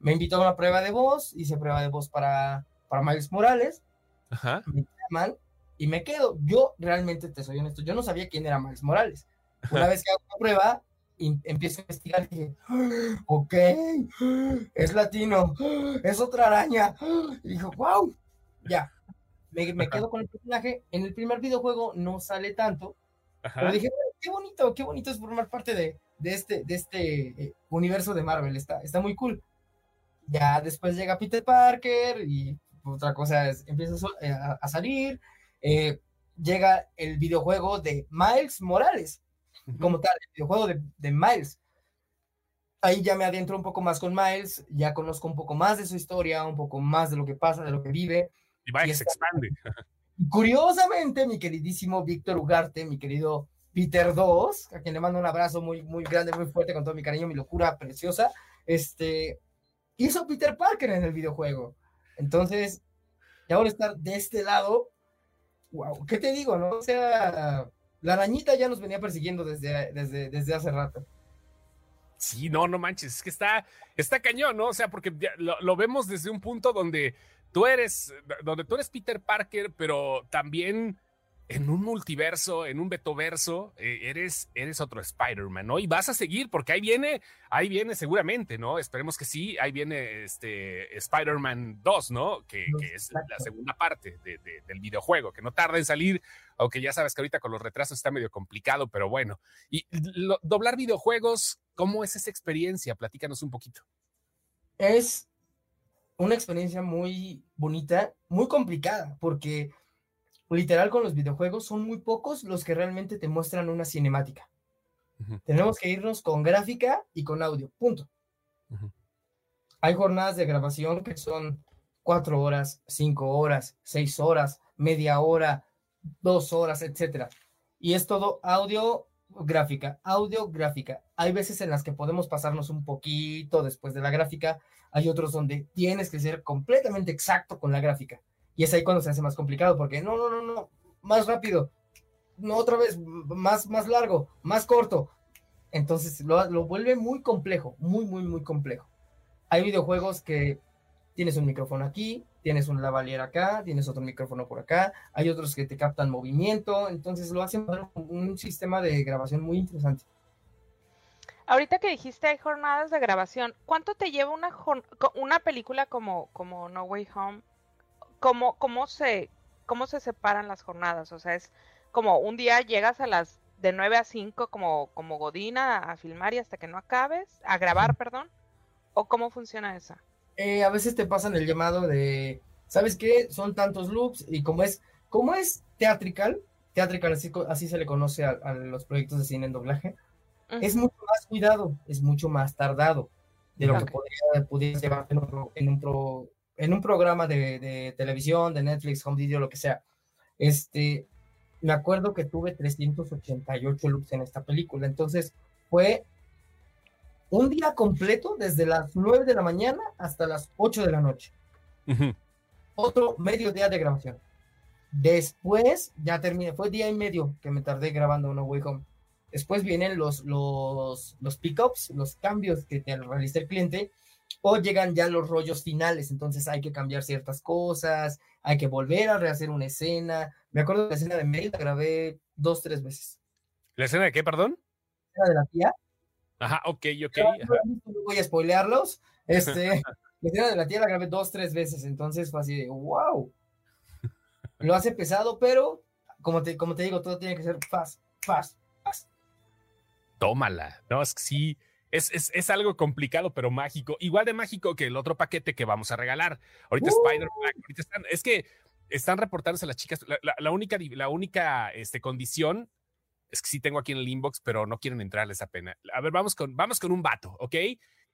me invitó a una prueba de voz, hice prueba de voz para, para Miles Morales, Ajá. me llaman y me quedo. Yo realmente, te soy honesto, yo no sabía quién era Miles Morales. Una vez que hago la prueba, y empiezo a investigar y dije, "Ah, ok, es latino, es otra araña. Y dijo, wow, ya. Me, me quedo con el personaje. En el primer videojuego no sale tanto, pero Ajá. dije, "Bueno, qué bonito, qué bonito es formar parte de, de este, de este eh, universo de Marvel. Está, está muy cool. Ya después llega Peter Parker y otra cosa es, empieza a, eh, salir, eh, llega el videojuego de Miles Morales, como tal, el videojuego de, de, Miles. Ahí ya me adentro un poco más con Miles, ya conozco un poco más de su historia, un poco más de lo que pasa, de lo que vive. Y Miles se expande. Curiosamente, mi queridísimo Víctor Ugarte, mi querido Peter 2, a quien le mando un abrazo muy, muy grande, muy fuerte, con todo mi cariño, mi locura preciosa, este, hizo Peter Parker en el videojuego. Entonces, ya ahora estar de este lado, wow, ¿qué te digo, no? O sea, la arañita ya nos venía persiguiendo desde, desde, desde hace rato. Sí, no, no manches, es que está, está cañón, ¿no? O sea, porque lo, lo, vemos desde un punto donde tú eres, donde tú eres Peter Parker, pero también en un multiverso, en un betoverso, eh, eres, eres otro Spider-Man, ¿no? Y vas a seguir, porque ahí viene, ahí viene seguramente, ¿no? Esperemos que sí, ahí viene este Spider-Man 2, ¿no? Que, es la segunda parte del videojuego, que no tarda en salir, aunque ya sabes que ahorita con los retrasos está medio complicado, pero bueno. Y doblar videojuegos, ¿cómo es esa experiencia? Platícanos un poquito. Es una experiencia muy bonita, muy complicada, porque literal con los videojuegos son muy pocos los que realmente te muestran una cinemática. Tenemos que irnos con gráfica y con audio, punto. Hay jornadas de grabación que son cuatro horas, cinco horas, seis horas, media hora, dos horas, etcétera. Y es todo audio, gráfica, audio, gráfica. Hay veces en las que podemos pasarnos un poquito después de la gráfica, hay otros donde tienes que ser completamente exacto con la gráfica. Y es ahí cuando se hace más complicado, porque no, no, no, no, más rápido, no otra vez, más, más largo, más corto. Entonces lo, lo vuelve muy complejo, muy, muy, muy complejo. Hay videojuegos que tienes un micrófono aquí, tienes una lavalier acá, tienes otro micrófono por acá, hay otros que te captan movimiento, entonces lo hacen un sistema de grabación muy interesante. Ahorita que dijiste hay jornadas de grabación, ¿cuánto te lleva una, una película como, como No Way Home ¿cómo, cómo, se, ¿cómo se separan las jornadas? O sea, es como un día llegas a las de 9 a 5 como, como Godina a, filmar y hasta que no acabes, a grabar, perdón, o cómo funciona esa? Eh, a veces te pasan el llamado de, ¿sabes qué? Son tantos loops y como es, como es teatrical, teatrical así, así se le conoce a, los proyectos de cine en doblaje, es mucho más cuidado, es mucho más tardado de lo que podría, pudieras llevar en otro, en en un programa de, televisión, de Netflix, home video, lo que sea. Este, me acuerdo que tuve 388 loops en esta película, entonces fue un día completo desde las 9 de la mañana hasta las 8 de la noche. Otro medio día de grabación. Después ya terminé, fue día y medio que me tardé grabando No Way Home. Después vienen los, los, los pickups, los cambios que te realiza el cliente o llegan ya los rollos finales, entonces hay que cambiar ciertas cosas, hay que volver a rehacer una escena. Me acuerdo de la escena de Mail, la grabé dos, tres veces. ¿La escena de qué, perdón? La escena de la tía. Ajá, ok, ok. No, voy a spoilearlos. Este, la escena de la tía la grabé dos, tres veces, entonces fue así de, wow. Lo hace pesado, pero como te, como te digo, todo tiene que ser fast, fast, fast. Tómala. No, es que sí es, algo complicado, pero mágico. Igual de mágico que el otro paquete que vamos a regalar. Ahorita Spider-Man, es que están reportándose las chicas. La, única, la única este, condición es que sí tengo aquí en el inbox, pero no quieren entrarle esa pena. A ver, vamos con, vamos con un vato, ¿ok?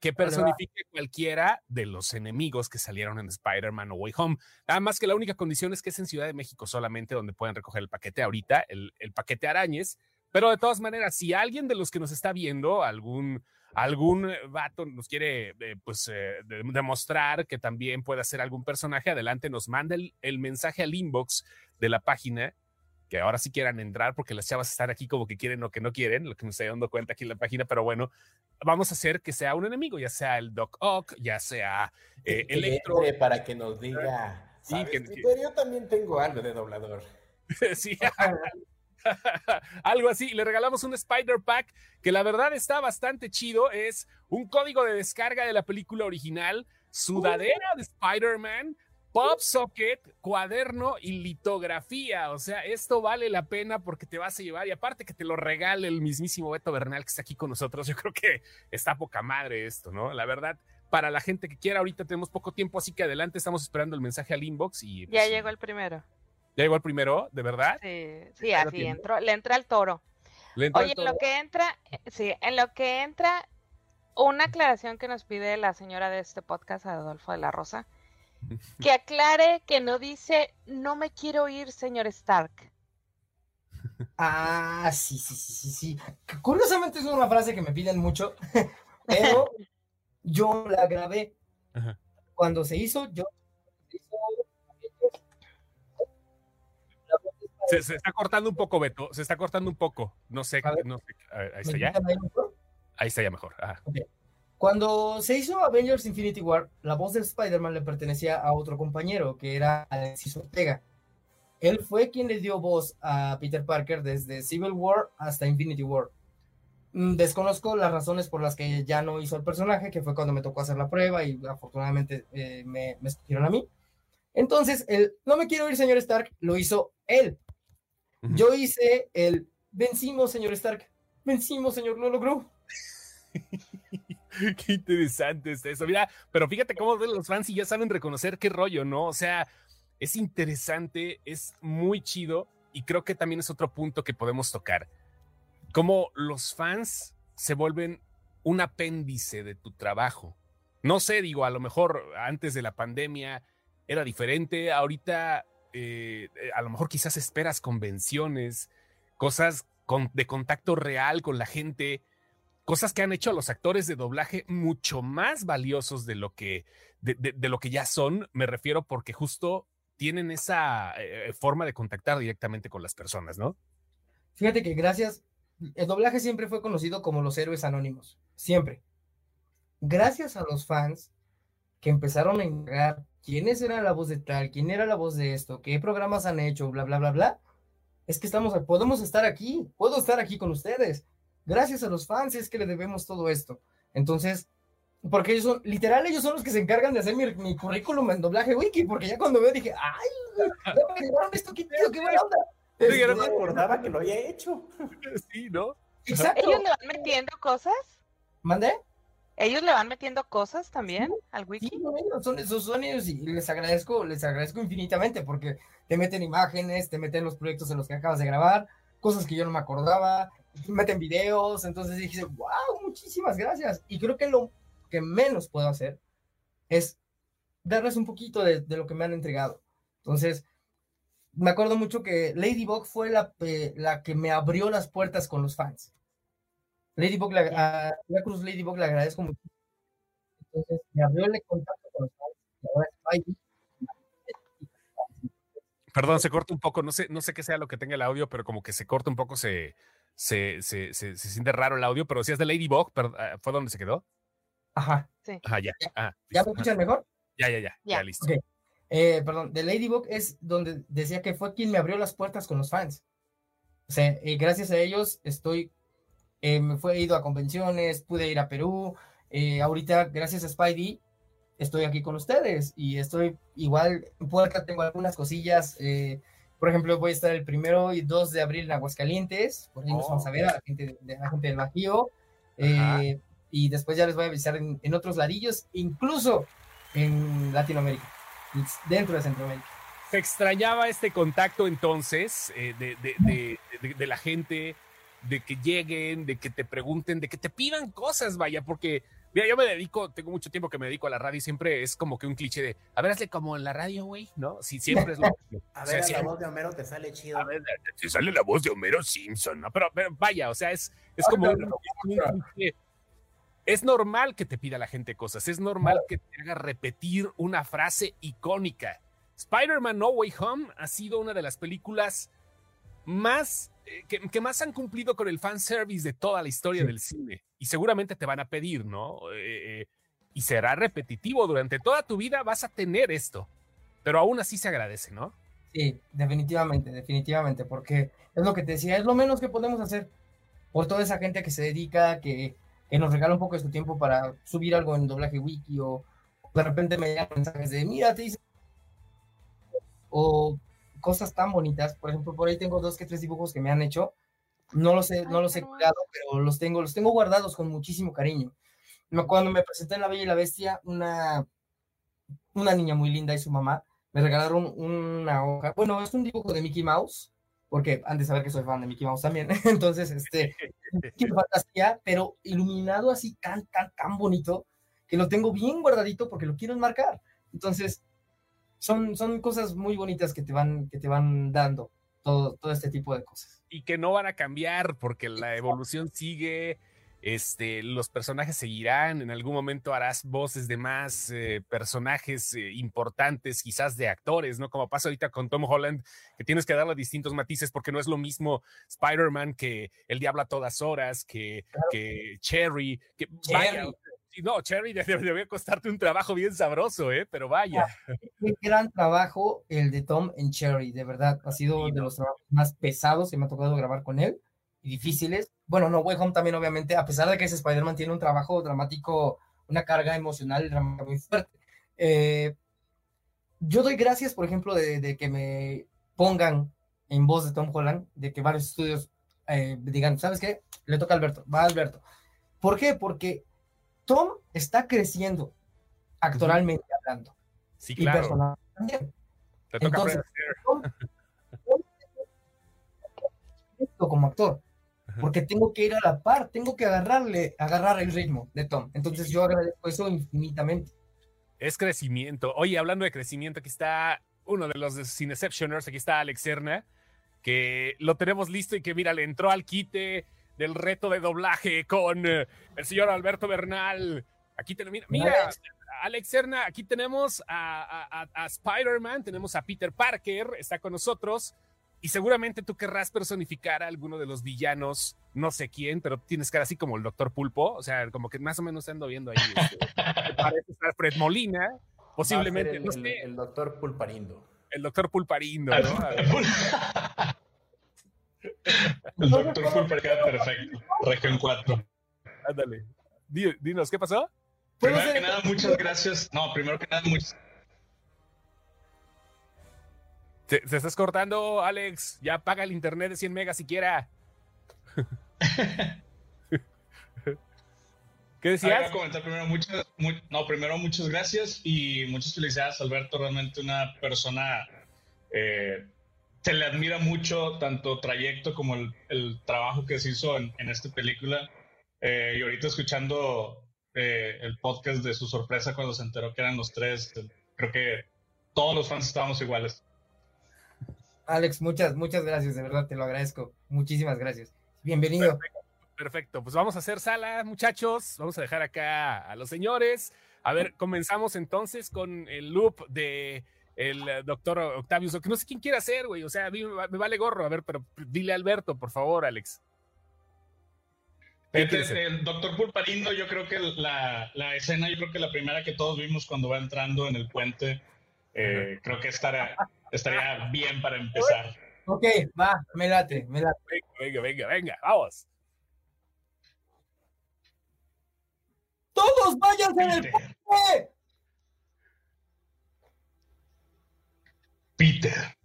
Que personifique cualquiera de los enemigos que salieron en Spider-Man o Way Home. Nada más que la única condición es que es en Ciudad de México solamente donde pueden recoger el paquete ahorita, el, el paquete arañes. Pero de todas maneras, si alguien de los que nos está viendo, algún algún eh, vato nos quiere eh, pues eh, demostrar que también puede ser algún personaje, adelante nos manda el, mensaje al inbox de la página que ahora sí quieran entrar porque las chavas están aquí como que quieren o que no quieren, lo que me estoy dando cuenta aquí en la página, pero bueno, vamos a hacer que sea un enemigo, ya sea el Doc Ock, ya sea Electro. Para que nos diga, sí, que, yo también tengo algo de doblador. sí. Algo así. Le regalamos un Spider Pack que la verdad está bastante chido. Es un código de descarga de la película original, sudadera de Spider-Man, pop socket, cuaderno y litografía. O sea, esto vale la pena porque te vas a llevar y aparte que te lo regale el mismísimo Beto Bernal que está aquí con nosotros. Yo creo que está poca madre esto, ¿no? La verdad, para la gente que quiera. Ahorita tenemos poco tiempo, así que adelante, estamos esperando el mensaje al inbox y... ya pues, llegó el primero. ¿Ya llegó el primero? ¿De verdad? Sí, sí así entró, le entra el toro. Oye, en lo que entra, sí, en lo que entra, una aclaración que nos pide la señora de este podcast, Adolfo de la Rosa, que aclare que no dice, no me quiero ir, señor Stark. Ah, sí, sí, sí, sí, sí. Curiosamente es una frase que me piden mucho, pero yo la grabé. Cuando se hizo, yo Se, está cortando un poco, Beto. Se está cortando un poco. No sé. No sé ahí está ya. Ahí está ya mejor. Cuando se hizo Avengers Infinity War, la voz de Spider-Man le pertenecía a otro compañero, que era Alexis Ortega. Él fue quien le dio voz a Peter Parker desde Civil War hasta Infinity War. Mm, desconozco las razones por las que ya no hizo el personaje, que fue cuando me tocó hacer la prueba y afortunadamente eh, me, me escogieron a mí. Entonces, el no me quiero ir, señor Stark, lo hizo él. Yo hice el vencimos, señor Stark. Vencimos, señor, lo logró. qué interesante es eso. Mira, pero fíjate cómo los fans y ya saben reconocer qué rollo, ¿no? O sea, es interesante, es muy chido y creo que también es otro punto que podemos tocar. Cómo los fans se vuelven un apéndice de tu trabajo. No sé, digo, a lo mejor antes de la pandemia era diferente, ahorita eh, eh, a lo mejor quizás esperas convenciones, cosas de contacto real con la gente, cosas que han hecho a los actores de doblaje mucho más valiosos de lo que, de, lo que ya son. Me refiero porque justo tienen esa eh, forma de contactar directamente con las personas, ¿no? Fíjate que gracias, el doblaje siempre fue conocido como los héroes anónimos, siempre. Gracias a los fans que empezaron a indagar quiénes era la voz de tal, quién era la voz de esto, qué programas han hecho, bla, bla, bla, bla, es que estamos, podemos estar aquí, puedo estar aquí con ustedes. Gracias a los fans es que le debemos todo esto. Entonces, porque ellos son, literal, ellos son los que se encargan de hacer mi, currículum en doblaje wiki, porque ya cuando veo dije, ay, me esto, qué tío, qué buena onda. yo no me este, acordaba que lo había hecho. Sí, ¿no? Exacto. ¿Ellos le van metiendo cosas? ¿Mandé? ¿Ellos le van metiendo cosas también al wiki? Sí, son esos son ellos y les agradezco, les agradezco infinitamente porque te meten imágenes, te meten los proyectos en los que acabas de grabar, cosas que yo no me acordaba, meten videos, entonces dije, wow, muchísimas gracias. Y creo que lo que menos puedo hacer es darles un poquito de, lo que me han entregado. Entonces, me acuerdo mucho que Ladybug fue la, la que me abrió las puertas con los fans. Ladybug, la, a la Cruz Ladybug le agradezco mucho. Entonces, me abrió el contacto con los fans. Perdón, se corta un poco, no sé, no sé qué sea lo que tenga el audio, pero como que se corta un poco, se, se, se, se, siente raro el audio, pero si es de Ladybug, ah, ¿fue donde se quedó? Ajá. Sí. Ajá, ya. Ah, ¿Ya me escuchan mejor? Ya, ya, ya, ya, listo. Eh, perdón, de Ladybug es donde decía que fue quien me abrió las puertas con los fans. O sea, eh, gracias a ellos estoy eh, me fue ido a convenciones, pude ir a Perú. Eh, ahorita, gracias a Spidey, estoy aquí con ustedes y estoy igual, puerta tengo algunas cosillas. Eh, por ejemplo, voy a estar el primero y 2 de abril en Aguascalientes, por ahí nos vamos a ver a la gente, de, la gente del Bajío. y después ya les voy a avisar en, otros ladillos, incluso en Latinoamérica, dentro de Centroamérica. Se extrañaba este contacto entonces de, de, de la gente de que lleguen, de que te pregunten, de que te pidan cosas, vaya, porque mira, yo me dedico, tengo mucho tiempo que me dedico a la radio y siempre es como que un cliché de, a ver, hazle como en la radio, güey, ¿no? Sí, siempre es lo mismo. a ver, la voz de Homero te sale chido. A ver, te sale la voz de Homero Simpson, ¿no? Pero, vaya, o sea, es, es como un, cliché. Es normal que te pida la gente cosas, es normal que te haga repetir una frase icónica. Spider-Man No Way Home ha sido una de las películas más eh, que, más han cumplido con el fanservice de toda la historia del cine. Y seguramente te van a pedir, ¿no? Eh, eh, y será repetitivo. Durante toda tu vida vas a tener esto. Pero aún así se agradece, ¿no? Sí, definitivamente, definitivamente. Porque es lo que te decía, es lo menos que podemos hacer por toda esa gente que se dedica, que, que nos regala un poco de su tiempo para subir algo en doblaje wiki o de repente me llegan mensajes de, mira, te. O cosas tan bonitas. Por ejemplo, por ahí tengo dos que tres dibujos que me han hecho. No los he, no los he cuidado, pero los tengo, los tengo guardados con muchísimo cariño. Cuando me presenté en La Bella y la Bestia, una, una niña muy linda y su mamá me regalaron una hoja. Bueno, es un dibujo de Mickey Mouse, porque han de saber que soy fan de Mickey Mouse también. Entonces, este, fantasía, pero iluminado así tan, tan, tan bonito, que lo tengo bien guardadito porque lo quiero enmarcar. Entonces, son, son cosas muy bonitas que te van, que te van dando todo, todo este tipo de cosas. Y que no van a cambiar porque la evolución sigue, este, los personajes seguirán, en algún momento harás voces de más eh, personajes eh, importantes, quizás de actores, ¿no? Como pasa ahorita con Tom Holland, que tienes que darle distintos matices porque no es lo mismo Spider-Man que El Diablo a todas horas, que, que Cherry, que vaya, no, Cherry debe, costarte un trabajo bien sabroso, ¿eh? Pero vaya. Qué gran trabajo el de Tom en Cherry, de verdad. Ha sido de los trabajos más pesados que me ha tocado grabar con él y difíciles bueno, no Way Home también, obviamente, a pesar de que ese Spider-Man tiene un trabajo dramático, una carga emocional muy fuerte. Eh, yo doy gracias, por ejemplo, de, que me pongan en voz de Tom Holland, de que varios estudios eh, digan, ¿sabes qué? Le toca a Alberto, va a Alberto. ¿Por qué? Porque Tom está creciendo actoralmente hablando. Sí, claro. Y personalmente también. Te toca Entonces, como actor porque tengo que ir a la par, tengo que agarrarle, agarrar el ritmo de Tom. Entonces yo agradezco eso infinitamente. Es crecimiento. Oye, hablando de crecimiento, aquí está uno de los Cineceptioners, aquí está Alex Serna, que lo tenemos listo y que mira, le entró al quite del reto de doblaje con eh, el señor Alberto Bernal. Aquí tenemos, mira, mira Alex Serna, aquí tenemos a, a Spider-Man, tenemos a Peter Parker, está con nosotros. Y seguramente tú querrás personificar a alguno de los villanos, no sé quién, pero tienes cara así como el doctor Pulpo, o sea, como que más o menos ando viendo ahí. Este, parece estar Fred Molina, posiblemente. El, doctor Pulparindo. El doctor Pulparindo, ¿no? El doctor Pulparindo, perfecto. Región 4. Ándale. Dinos, ¿qué pasó? Primero que nada, muchas gracias. No, primero que nada, muchas Se, estás cortando, Alex. Ya paga el internet de 100 megas siquiera. ¿Qué decías? comentar primero muchas, no, primero muchas gracias y muchas felicidades, Alberto. Realmente una persona eh, se le admira mucho tanto trayecto como el, trabajo que se hizo en, esta película. Eh, y ahorita escuchando eh, el podcast de su sorpresa cuando se enteró que eran los tres, creo que todos los fans estábamos iguales. Alex, muchas, muchas gracias, de verdad te lo agradezco. Muchísimas gracias. Bienvenido. Perfecto, pues vamos a hacer sala, muchachos. Vamos a dejar acá a los señores. A ver, comenzamos entonces con el loop de el doctor Octavius, que no sé quién quiere hacer, güey. O sea, me, vale gorro. A ver, pero dile a Alberto, por favor, Alex. El, doctor Pulparindo, yo creo que la, la, escena, yo creo que la primera que todos vimos cuando va entrando en el puente, eh, creo que estará, estaría bien para empezar. Ok, va, me late, me late. Venga, venga, venga, vamos. ¡Todos váyanse del puente! Peter.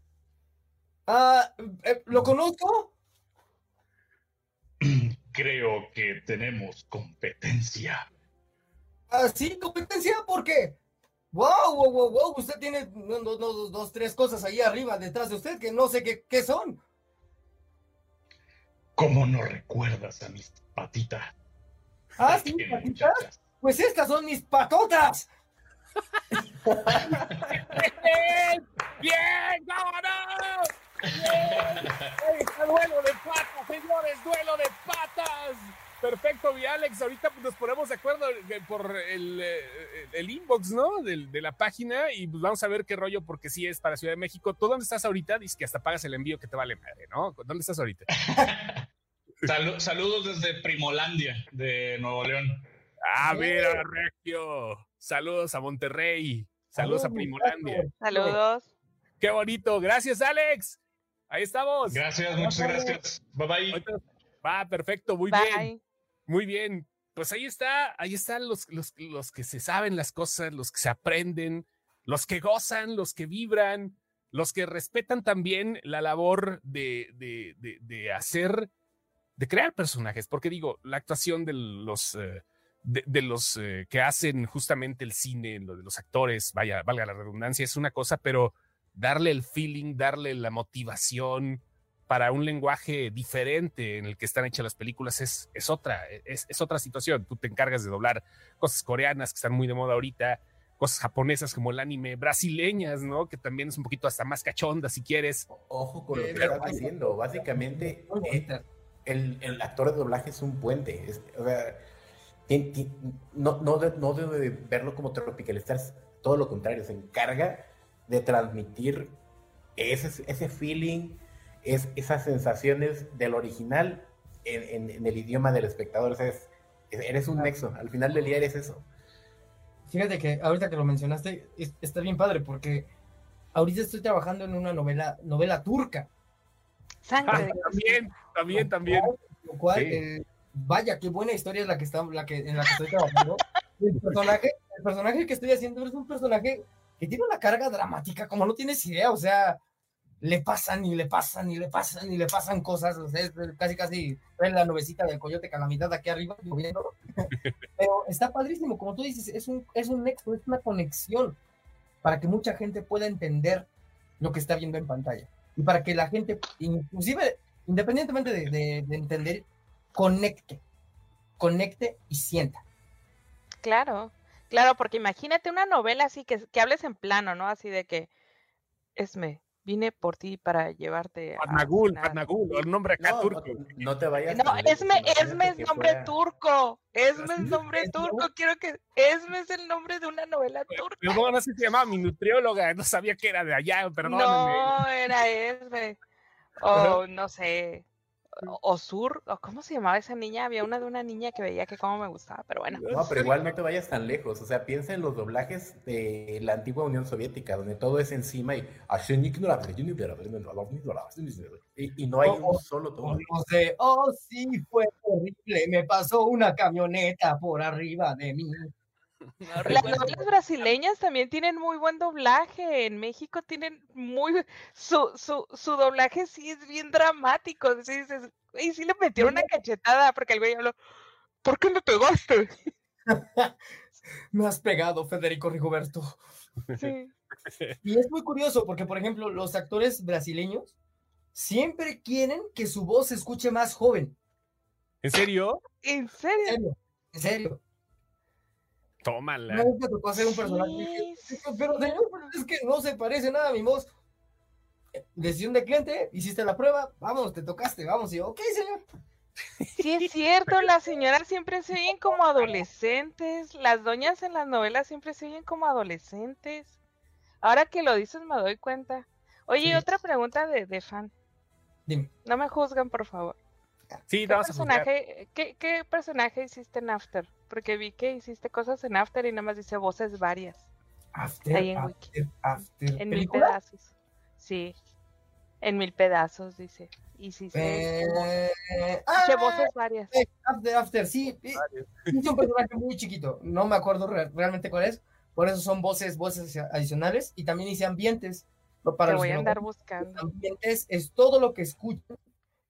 Ah, eh, ¿lo conozco? Creo que tenemos competencia. ¿Ah, sí? ¿Competencia? ¿Por qué? Wow, wow, wow, wow, usted tiene dos, dos, dos, tres cosas ahí arriba detrás de usted que no sé qué, qué son. ¿Cómo no recuerdas a mis patitas? Ah, sí, patitas. Pues estas son mis patotas. ¡Bien! ¡Vámonos! ¡Bien! duelo de patas, señores! ¡Duelo de patas! Perfecto, mi Alex. Ahorita nos ponemos de acuerdo por el, eh, el inbox, ¿no? De, de, la página y pues vamos a ver qué rollo, porque sí es para Ciudad de México. ¿Tú dónde estás ahorita? Dices que hasta pagas el envío que te vale madre, ¿no? ¿Dónde estás ahorita? saludos desde Primolandia, de Nuevo León. Ah, mira, Regio. Saludos a Monterrey. Saludos a Primolandia. Saludos. Qué bonito. Gracias, Alex. Ahí estamos. Gracias, muchas gracias. Bye bye. Va, perfecto, muy bien. Muy bien. Pues ahí está, ahí están los, los, los que se saben las cosas, los que se aprenden, los que gozan, los que vibran, los que respetan también la labor de, de, de, hacer, de crear personajes, porque digo, la actuación de los, eh, de, los eh, que hacen justamente el cine, lo de los actores, vaya, valga la redundancia, es una cosa, pero darle el feeling, darle la motivación para un lenguaje diferente en el que están hechas las películas es, es otra, es, es otra situación. Tú te encargas de doblar cosas coreanas que están muy de moda ahorita, cosas japonesas como el anime, brasileñas, ¿no? Que también es un poquito hasta más cachonda si quieres. Ojo con lo que estás diciendo. Básicamente, eh, el, el, actor de doblaje es un puente. o sea, no, no, no debe verlo como tropicalizar, todo lo contrario, se encarga de transmitir ese, ese feeling, es, esas sensaciones del original en, en, el idioma del espectador. O sea, eres un nexo, al final del día eres eso. Fíjate que ahorita que lo mencionaste, está bien padre porque ahorita estoy trabajando en una novela, novela turca. Sangre. también, también, también. Lo cual, eh, vaya, qué buena historia es la que está, la que, en la que estoy trabajando. el personaje, el personaje que estoy haciendo es un personaje que tiene una carga dramática, como no tienes idea, o sea, le pasan y le pasan y le pasan y le pasan cosas, o sea, es casi casi en la nubecita del coyote calamidad aquí arriba, lloviendo. Pero está padrísimo, como tú dices, es un, es un nexo, es una conexión para que mucha gente pueda entender lo que está viendo en pantalla. Y para que la gente, inclusive, independientemente de, de entender, conecte, conecte y sienta. Claro, claro, porque imagínate una novela así que, que hables en plano, ¿no? Así de que, Esme, vine por ti para llevarte a. Arnagul, Arnagul, el nombre acá turco. No, te vayas. No, Esme, Esme es nombre turco. Esme es nombre turco. Quiero que. Esme es el nombre de una novela turca. Pero no sé si se llamaba mi nutrióloga. No sabía que era de allá, perdóname. No, era Esme. O no sé o Sur, o cómo se llamaba esa niña, había una de una niña que veía que cómo me gustaba, pero bueno. No, pero igual no te vayas tan lejos, o sea, piensa en los doblajes de la antigua Unión Soviética, donde todo es encima y y, y no hay un solo tono. oh sí, fue horrible, me pasó una camioneta por arriba de mí. Las novelas brasileñas también tienen muy buen doblaje. En México tienen muy. Su, su, su doblaje sí es bien dramático. y sí le metieron una cachetada porque el güey habló. ¿Por qué me pegaste? me has pegado, Federico Rigoberto. Sí. Y es muy curioso porque, por ejemplo, los actores brasileños siempre quieren que su voz se escuche más joven. ¿En serio? ¿En serio? ¿En serio? Tómala. No me tocó hacer un personaje. Pero señor, es que no se parece nada a mi voz. Decisión de cliente, hiciste la prueba, vamos, te tocaste, vamos. Y yo, ok, señor. Sí, es cierto, las señoras siempre se oyen como adolescentes, las doñas en las novelas siempre se oyen como adolescentes. Ahora que lo dices me doy cuenta. Oye, otra pregunta de, de, fan. Dime. No me juzgan, por favor. Sí, ¿Qué, personaje, ¿qué, ¿Qué personaje hiciste en After? Porque vi que hiciste cosas en After y nada más dice voces varias. After, Ahí en After, After. En mil pedazos. Sí. En mil pedazos, dice. Hiciste eh, voces varias. Eh, after, After, sí. Hice un personaje muy chiquito. No me acuerdo realmente cuál es. Por eso son voces, voces adicionales. Y también hice ambientes. Para Te voy a andar buscando. Ambientes es todo lo que escucho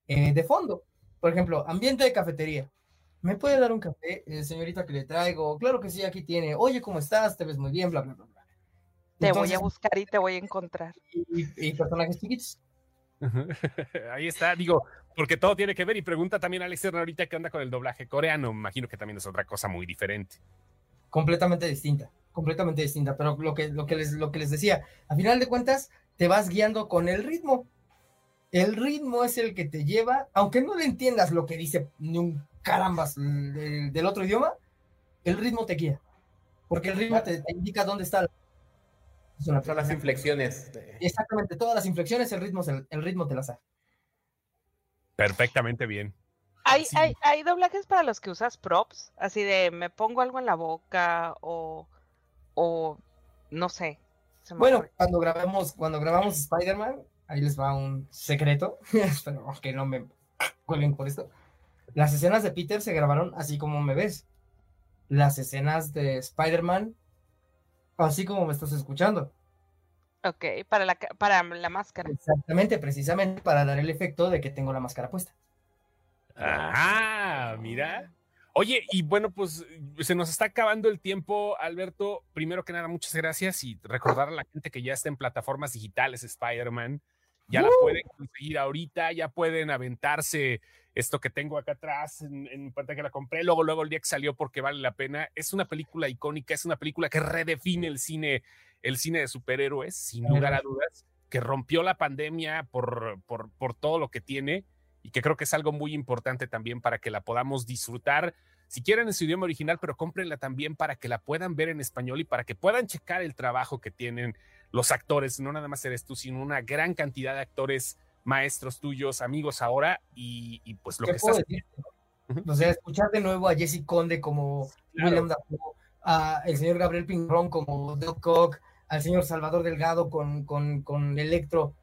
eh, de fondo. Por ejemplo, ambiente de cafetería. ¿Me puede dar un café, eh, señorita, que le traigo? Claro que sí, aquí tiene. Oye, ¿cómo estás? Te ves muy bien, bla, bla, bla. bla. Te voy a buscar y te voy a encontrar. Y, personajes chiquitos. Ahí está, digo, porque todo tiene que ver. Y pregunta también a Alex ahorita qué onda con el doblaje coreano. Me imagino que también es otra cosa muy diferente. Completamente distinta, completamente distinta. Pero lo que, lo que, les, lo que les decía, a final de cuentas, te vas guiando con el ritmo. El ritmo es el que te lleva, aunque no le entiendas lo que dice ni un carambas del, otro idioma, el ritmo te guía. Porque el ritmo te, indica dónde está. Son las inflexiones. Exactamente, todas las inflexiones, el ritmo, el, ritmo te las da. Perfectamente bien. ¿Hay, hay, hay doblajes para los que usas props, así de me pongo algo en la boca o, o no sé. Bueno, cuando grabamos, cuando grabamos Spider-Man, ahí les va un secreto, pero que no me cuelguen por esto. Las escenas de Peter se grabaron así como me ves. Las escenas de Spider-Man, así como me estás escuchando. Ok, para la, para la máscara. Exactamente, precisamente para dar el efecto de que tengo la máscara puesta. Ah, mira. Oye, y bueno, pues se nos está acabando el tiempo, Alberto. Primero que nada, muchas gracias y recordar a la gente que ya está en plataformas digitales Spider-Man. Ya la pueden conseguir ahorita, ya pueden aventarse esto que tengo acá atrás en, en, pantalla que la compré, luego, luego el día que salió porque vale la pena. Es una película icónica, es una película que redefine el cine, el cine de superhéroes, sin lugar a dudas, que rompió la pandemia por, por, por todo lo que tiene y que creo que es algo muy importante también para que la podamos disfrutar. Si quieren en su idioma original, pero cómprenla también para que la puedan ver en español y para que puedan checar el trabajo que tienen los actores, no nada más eres tú, sino una gran cantidad de actores maestros tuyos, amigos ahora, y, y pues lo que estás... Decir? O sea, escuchar de nuevo a Jesse Conde como claro. William Dafoe, a el señor Gabriel Pingrón como Doc Cock, al señor Salvador Delgado con, con, con Electro,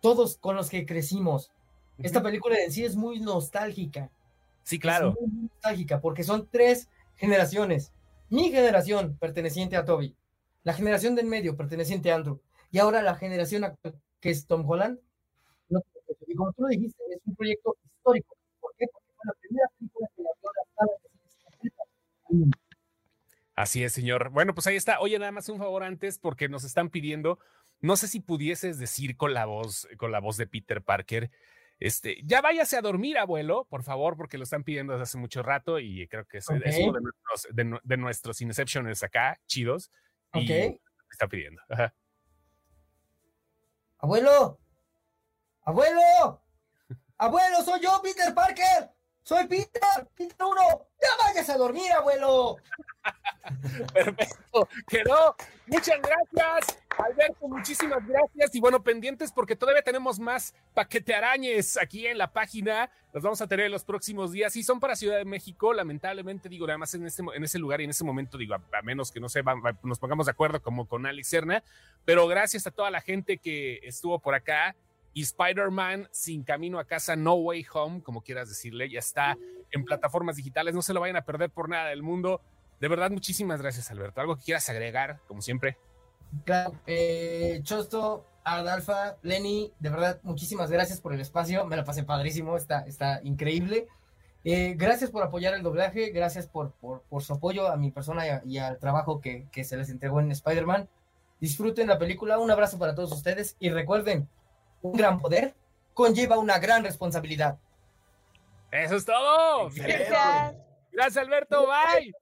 todos con los que crecimos. Esta película en sí es muy nostálgica. Sí, claro. Es muy nostálgica porque son tres generaciones. Mi generación perteneciente a Toby, la generación de en medio perteneciente a Andrew, y ahora la generación actual que es Tom Holland. Y como tú lo dijiste, es un proyecto histórico. ¿Por qué? Porque fue la primera película que abrió las Así es, señor. Bueno, pues ahí está. Oye, nada más un favor antes, porque nos están pidiendo, no sé si pudieses decir con la voz, con la voz de Peter Parker, este, ya váyase a dormir, abuelo, por favor, porque lo están pidiendo desde hace mucho rato y creo que es, okay. es uno de nuestros, de, de nuestros Inceptioners acá, chidos. Ok. Me está pidiendo. Ajá. Abuelo, abuelo, abuelo, soy yo, Peter Parker. Soy Peter, Peter 1. Ya vayas a dormir, abuelo. Perfecto, quedó. Muchas gracias, Alberto. Muchísimas gracias. Y bueno, pendientes porque todavía tenemos más paquete arañes aquí en la página. Los vamos a tener en los próximos días. Y son para Ciudad de México. Lamentablemente, digo, nada más en, este, en ese lugar y en ese momento, digo, a, menos que no va, va, nos pongamos de acuerdo como con Alex Serna. Pero gracias a toda la gente que estuvo por acá y Spider-Man sin camino a casa, No Way Home, como quieras decirle, ya está en plataformas digitales, no se lo vayan a perder por nada del mundo. De verdad, muchísimas gracias, Alberto. ¿Algo que quieras agregar, como siempre? Claro, eh, Chosto, Adalfa, Lenny, de verdad, muchísimas gracias por el espacio, me la pasé padrísimo, está, está increíble. Eh, gracias por apoyar el doblaje, gracias por, por, por su apoyo a mi persona y, a, y al trabajo que, que se les entregó en Spider-Man. Disfruten la película, un abrazo para todos ustedes y recuerden, un gran poder conlleva una gran responsabilidad. Eso es todo. Gracias. Gracias, Alberto. Bye.